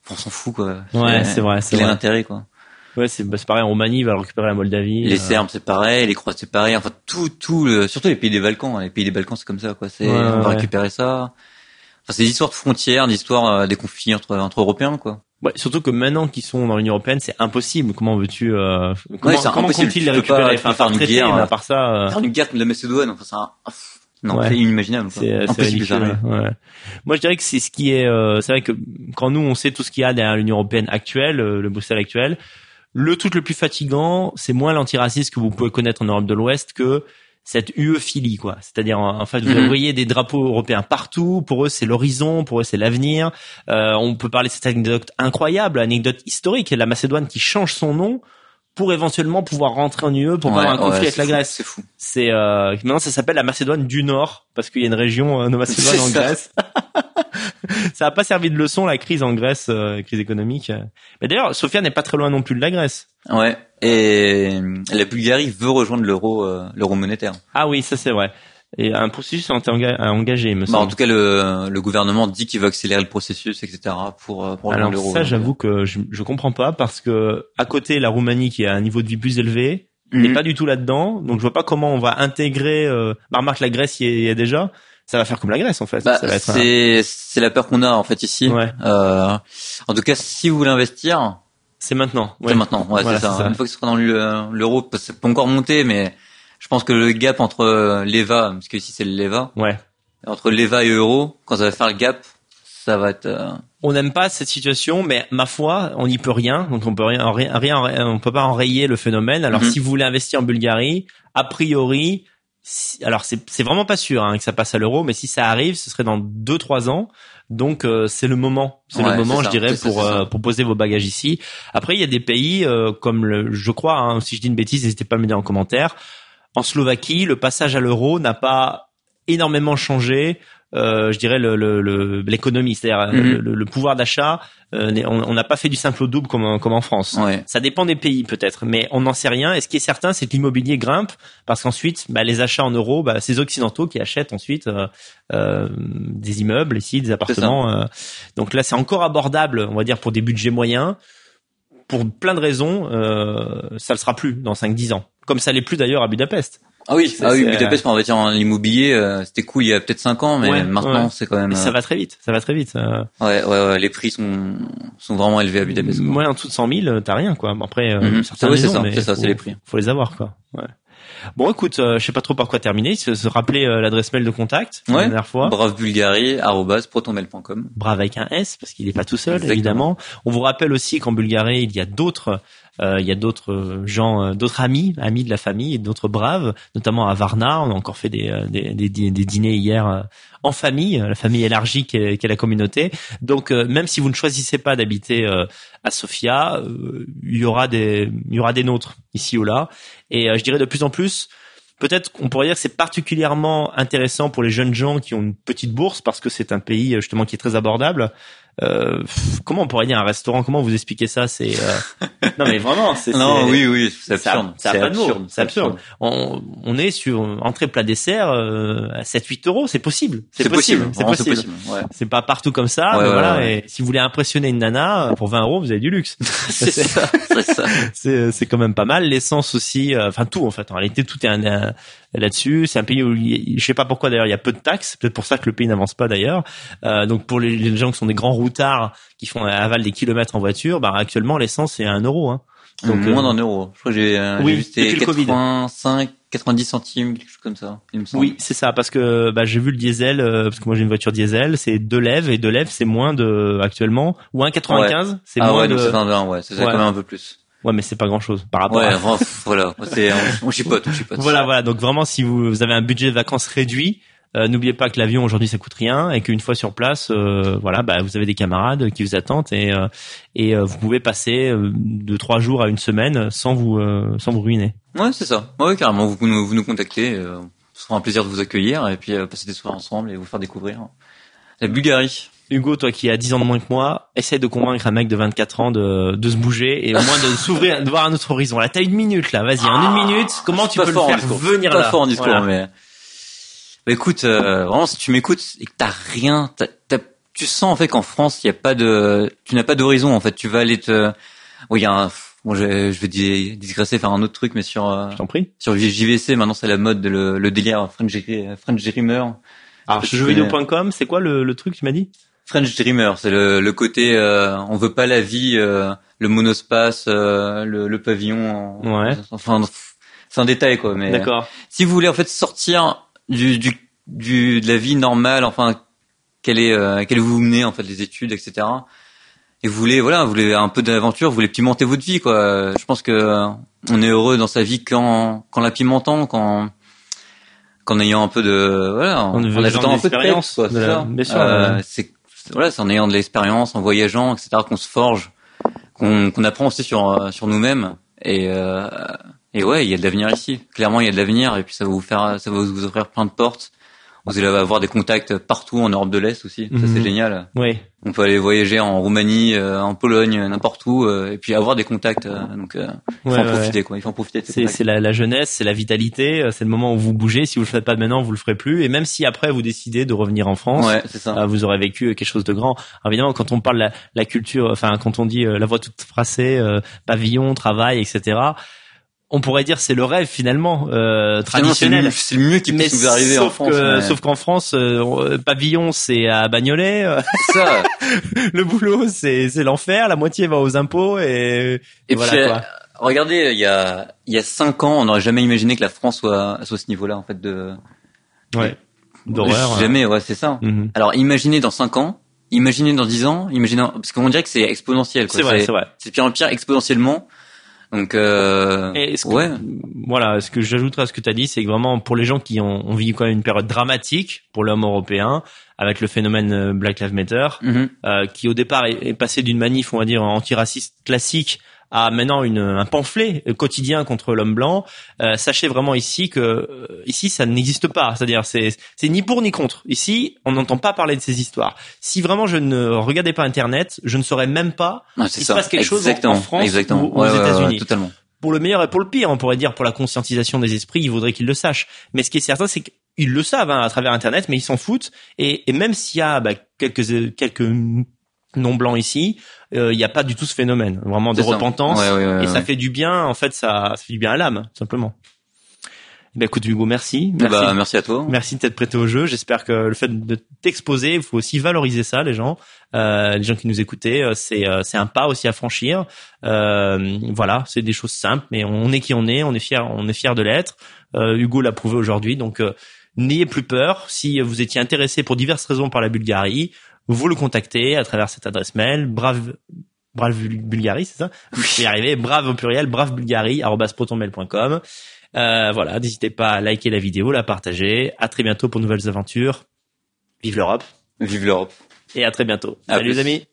on s'en fout quoi. Ouais, c'est vrai, c'est l'intérêt quoi? Ouais, c'est bah, c'est pareil. En Roumanie, il va récupérer la Moldavie. Les euh, Serbes, c'est pareil, les Croates, c'est pareil. Enfin, tout, tout, le, surtout les pays des Balkans. hein. Les pays des Balkans, c'est comme ça, quoi. C'est, Ouais, on va ouais. récupérer ça. Enfin, c'est des histoires de frontières, des histoires euh, des conflits entre, entre Européens, quoi. Ouais, surtout que maintenant qu'ils sont dans l'Union européenne, c'est impossible. Comment veux-tu euh, Comment, c'est comment comptent-ils les pas- récupérer peux Enfin, faire une traité, guerre, mais à euh, part ça, euh, Faire une guerre contre la Macédoine, enfin, pff, non, Ouais. c'est inimaginable, c'est c'est Impossible, ça ouais. Moi, je dirais que c'est ce qui est. euh, c'est vrai que quand nous, on sait tout ce qu'il y a derrière l'Union européenne actuelle, euh, le Bruxelles actuel, le truc le plus fatigant, c'est moins l'antiracisme que vous pouvez connaître en Europe de l'Ouest que cette UE-philie, quoi. C'est-à-dire, en en fait, vous Mhm. voyez des drapeaux européens partout. Pour eux, c'est l'horizon. Pour eux, c'est l'avenir. Euh, on peut parler de cette anecdote incroyable, anecdote historique, la Macédoine qui change son nom pour éventuellement pouvoir rentrer en UE pour Ouais, avoir un conflit ouais, avec la Grèce. C'est fou. C'est euh, maintenant ça s'appelle la Macédoine du Nord parce qu'il y a une région euh, Macédoine en ça. Grèce. ça a pas servi de leçon la crise en Grèce, euh, crise économique. Mais d'ailleurs, Sofia n'est pas très loin non plus de la Grèce. Ouais. Et la Bulgarie veut rejoindre l'euro, euh, l'euro monétaire. Ah oui, ça c'est vrai. Et un processus a été enga- a engagé, il me Bah, semble. en tout cas, le, le gouvernement dit qu'il veut accélérer le processus, etc. pour, euh, pour Alors ça, j'avoue que je, je comprends pas parce que à côté la Roumanie qui a un niveau de vie plus élevé n'est Mhm. pas du tout là-dedans. Donc je vois pas comment on va intégrer. Euh... Bah, remarque la Grèce y est, y est déjà. Ça va faire comme la Grèce en fait. Bah, un- c'est c'est la peur qu'on a en fait ici. Ouais. Euh, en tout cas, si vous voulez investir, C'est maintenant. c'est Ouais. maintenant. Ouais, Voilà, c'est ça. c'est ça. Une fois que ce sera dans le- l'euro, c'est pas encore monté, mais je pense que le gap entre euh, l'EVA, parce que ici c'est le l'EVA, Ouais. entre l'EVA et euro, quand ça va faire le gap, ça va être. euh, on n'aime pas cette situation, mais ma foi, on n'y peut rien. Donc on peut rien, rien, rien, on peut pas enrayer le phénomène. Alors Mhm. si vous voulez investir en Bulgarie, a priori, si- alors c'est vraiment pas sûr hein, que ça passe à l'euro, mais si ça arrive, ce serait dans deux trois ans. Donc euh, c'est le moment, c'est Ouais, le moment, je ça, dirais, pour euh, pour poser vos bagages ici. Après, il y a des pays euh, comme le, je crois, hein, si je dis une bêtise, n'hésitez pas à me le dire en commentaire. En Slovaquie, le passage à l'euro n'a pas énormément changé. euh, je dirais le le- le- l'économie, c'est-à-dire euh, Mhm. le, le pouvoir d'achat. euh, on n'a pas fait du simple au double comme en, comme en France. ouais. Ça dépend des pays peut-être, mais on n'en sait rien. Et ce qui est certain, c'est que l'immobilier grimpe parce qu'ensuite, bah, les achats en euros, bah, c'est les occidentaux qui achètent ensuite euh, euh, des immeubles ici, des appartements. euh. donc là, c'est encore abordable, on va dire, pour des budgets moyens. Pour plein de raisons, euh, ça le sera plus dans 5-10 ans. Comme ça l'est plus d'ailleurs à Budapest. Ah oui, C'est- ah oui, Budapest pour investir en immobilier, euh, c'était cool il y a peut-être 5 ans, mais Ouais, maintenant ouais. c'est quand même. Mais ça euh, va très vite, ça va très vite. euh. ouais, ouais, ouais, les prix sont sont vraiment élevés à Budapest. quoi. Moi, en dessous de 100 000, t'as rien, quoi. Après, euh, Mhm. certaines Ouais, c'est ça, c'est ça, c'est les prix. Faut les avoir, quoi. Ouais. Bon, écoute, euh, je sais pas trop par quoi terminer. Se, se rappeler euh, l'adresse mail de contact la Ouais. dernière fois. bravebulgarie@protonmail.com. Brave avec un S parce qu'il est pas tout seul, Exactement. évidemment. On vous rappelle aussi qu'en Bulgarie, il y a d'autres, euh, il y a d'autres euh, gens, euh, d'autres amis, amis de la famille, et d'autres braves, notamment à Varna. On a encore fait des, euh, des, des, des- dîners hier euh, en famille, la famille élargie qu'est qu'est la communauté. Donc, euh, même si vous ne choisissez pas d'habiter euh, à Sofia, euh, il y aura des, il y aura des nôtres ici ou là. Et euh, je dirais de plus en plus. Peut-être qu'on pourrait dire que c'est particulièrement intéressant pour les jeunes gens qui ont une petite bourse parce que c'est un pays euh, justement qui est très abordable. Euh, comment on pourrait dire un restaurant? Comment vous expliquer ça? C'est euh, non mais vraiment c'est Non, c'est- oui, oui, c'est absurde. mots, absurde. c'est absurde. On, on est sur entrée plat dessert euh, à 7-8 euros, c'est possible. C'est possible. c'est possible. Ouais. C'est pas partout comme ça, Ouais, mais ouais, voilà. ouais. Et si vous voulez impressionner une nana euh, pour 20 euros, vous avez du luxe. c'est ça, c'est ça. c'est c'est quand même pas mal. L'essence aussi, euh, enfin tout en fait. En réalité, tout est un, un- là-dessus. C'est un pays où il je sais pas pourquoi d'ailleurs il y a peu de taxes. Peut-être pour ça que le pays n'avance pas d'ailleurs. Euh, donc pour les, les gens qui sont des grands routards qui font aval des kilomètres en voiture, bah actuellement l'essence c'est un euro. Hein. Donc, moins euh, d'un euro. Je crois que j'ai euh, oui, vu c'était depuis le Covid. 85, 90 centimes, quelque chose comme ça. Il me semble. Oui, c'est ça, parce que bah, j'ai vu le diesel, euh, parce que moi j'ai une voiture diesel, c'est deux lèvres et deux lèvres c'est moins de actuellement ou 1,95, c'est ah moins ouais, de. 21, ouais, c'est Ouais. quand même un peu plus. Ouais, mais c'est pas grand chose par rapport. Ouais, à... voilà, on, on chipote, on chipote. Voilà, voilà. Donc vraiment, si vous, vous avez un budget de vacances réduit, euh, n'oubliez pas que l'avion aujourd'hui ça coûte rien et qu'une fois sur place, euh, voilà, bah, vous avez des camarades qui vous attendent et euh, et euh, vous pouvez passer euh, de trois jours à une semaine sans vous euh, sans vous ruiner. Ouais, c'est ça. Ouais, carrément. Vous, nous- vous nous contactez. Euh, ce sera un plaisir de vous accueillir et puis euh, passer des soirées ensemble et vous faire découvrir la Bulgarie. Hugo, toi qui as 10 ans de moins que moi, essaye de convaincre un mec de 24 ans de, de se bouger et au moins de s'ouvrir, de voir un autre horizon. Là, t'as une minute, là. Vas-y, en une minute, comment tu peux le faire venir pas là fort en discours, Voilà. mais bah, écoute, euh, vraiment, si tu m'écoutes et que t'as rien, t'as- t'as- tu sens en fait qu'en France, il y a pas de, tu n'as pas d'horizon. En fait, tu vas aller te, oui, il y a un, bon, je, je vais di- digresser, faire un autre truc, mais sur euh, Je t'en prie. sur JVC, maintenant c'est la mode, de le, le délire French, French Dreamer. Alors, Je jeuxvideo.com, c'est quoi le, le truc, tu m'as dit? French Dreamer, c'est le, le côté, euh, on veut pas la vie, euh, le monospace, euh, le, le pavillon. en- Ouais. Enfin, c'est un détail quoi, mais. D'accord. si vous voulez en fait sortir du, du, du de la vie normale, enfin quelle est euh, quelle vous menez en fait les études, etc. Et vous voulez voilà, vous voulez un peu d'aventure, vous voulez pimenter votre vie quoi. Je pense que euh, on est heureux dans sa vie quand quand la pimentant, quand qu'en ayant un peu de voilà, En ajoutant un peu de peps, quoi, c'est ça. Euh, c'est voilà, c'est en ayant de l'expérience, en voyageant, etc. qu'on se forge, qu'on qu'on apprend aussi sur euh, sur nous-mêmes et euh, et ouais, il y a de l'avenir ici. Clairement, il y a de l'avenir et puis ça va vous faire, ça va vous ouvrir plein de portes. Vous allez avoir des contacts partout en Europe de l'Est aussi. Ça Mhm. c'est génial. Oui. On peut aller voyager en Roumanie, euh, en Pologne, n'importe où, euh, et puis avoir des contacts. euh, donc, euh, il faut Ouais, en ouais, profiter quoi. Il faut en profiter. C'est, la, la jeunesse, c'est la vitalité, c'est le moment où vous bougez. Si vous le faites pas maintenant, vous le ferez plus. Et même si après vous décidez de revenir en France, Ouais, ça. euh, vous aurez vécu quelque chose de grand. Alors, évidemment, quand on parle de la, la culture, enfin quand on dit euh, la voix toute tracée, euh, pavillon, travail, etc. On pourrait dire c'est le rêve finalement euh, c'est traditionnel. le, c'est le mieux qui puisse vous arriver en France. que, mais- sauf qu'en France, euh, pavillon c'est à Bagnolet, ça. le boulot c'est c'est l'enfer, la moitié va aux impôts et, Et voilà puis, quoi. euh, regardez, il y a il y a cinq ans, on n'aurait jamais imaginé que la France soit soit à ce niveau-là en fait de Ouais. D'horreur. Jamais, ouais, c'est ça. Mhm. Alors imaginez dans 5 ans, imaginez dans 10 ans, imaginez parce qu'on dirait que c'est exponentiel. C'est vrai, c'est vrai. C'est pire en pire exponentiellement. Donc euh, que- ouais, Voilà, ce que j'ajouterais à ce que tu as dit, c'est que vraiment pour les gens qui ont, ont vécu quand même une période dramatique pour l'homme européen, avec le phénomène euh, Black Lives Matter, Mhm. euh, qui au départ est, est passé d'une manif, on va dire, antiraciste classique à maintenant une, un pamphlet quotidien contre l'homme blanc. Euh, sachez vraiment ici que euh, ici ça n'existe pas, c'est-à-dire c'est c'est ni pour ni contre. Ici, on n'entend pas parler de ces histoires. Si vraiment je ne regardais pas Internet, je ne saurais même pas Ouais, c'est il se passe quelque chose en- France exactement. ou aux Ouais, ouais, ouais, États-Unis. totalement. pour le meilleur et pour le pire, on pourrait dire pour la conscientisation des esprits, il faudrait qu'ils le sachent. Mais ce qui est certain, c'est qu'ils le savent hein, à travers Internet, mais ils s'en foutent. Et, et même s'il y a bah, quelques euh, quelques non blancs ici, euh, il n'y a pas du tout ce phénomène, vraiment de ça. repentance. Ouais, ouais, ouais, et ça fait du bien. En fait, ça, ça fait du bien à l'âme, tout simplement. Eh ben, écoute Hugo, merci. Merci. Bah, merci à toi. Merci de t'être prêté au jeu. J'espère que le fait de t'exposer, il faut aussi valoriser ça, les gens, euh, les gens qui nous écoutaient. euh, C'est euh, c'est un pas aussi à franchir. Euh, voilà, c'est des choses simples, mais on est qui on est. On est fier, on est fier de l'être. Euh, Hugo l'a prouvé aujourd'hui, donc euh, n'ayez plus peur. Si vous étiez intéressé pour diverses raisons par la Bulgarie, vous le contactez à travers cette adresse mail. Brave. Brave Bul- Bulgarie, c'est ça Je vais y arriver. Brave au pluriel, bravebulgarie@protonmail.com. Euh, voilà, n'hésitez pas à liker la vidéo, la partager. À très bientôt pour de nouvelles aventures. Vive l'Europe Vive l'Europe. et à très bientôt. À Salut les amis.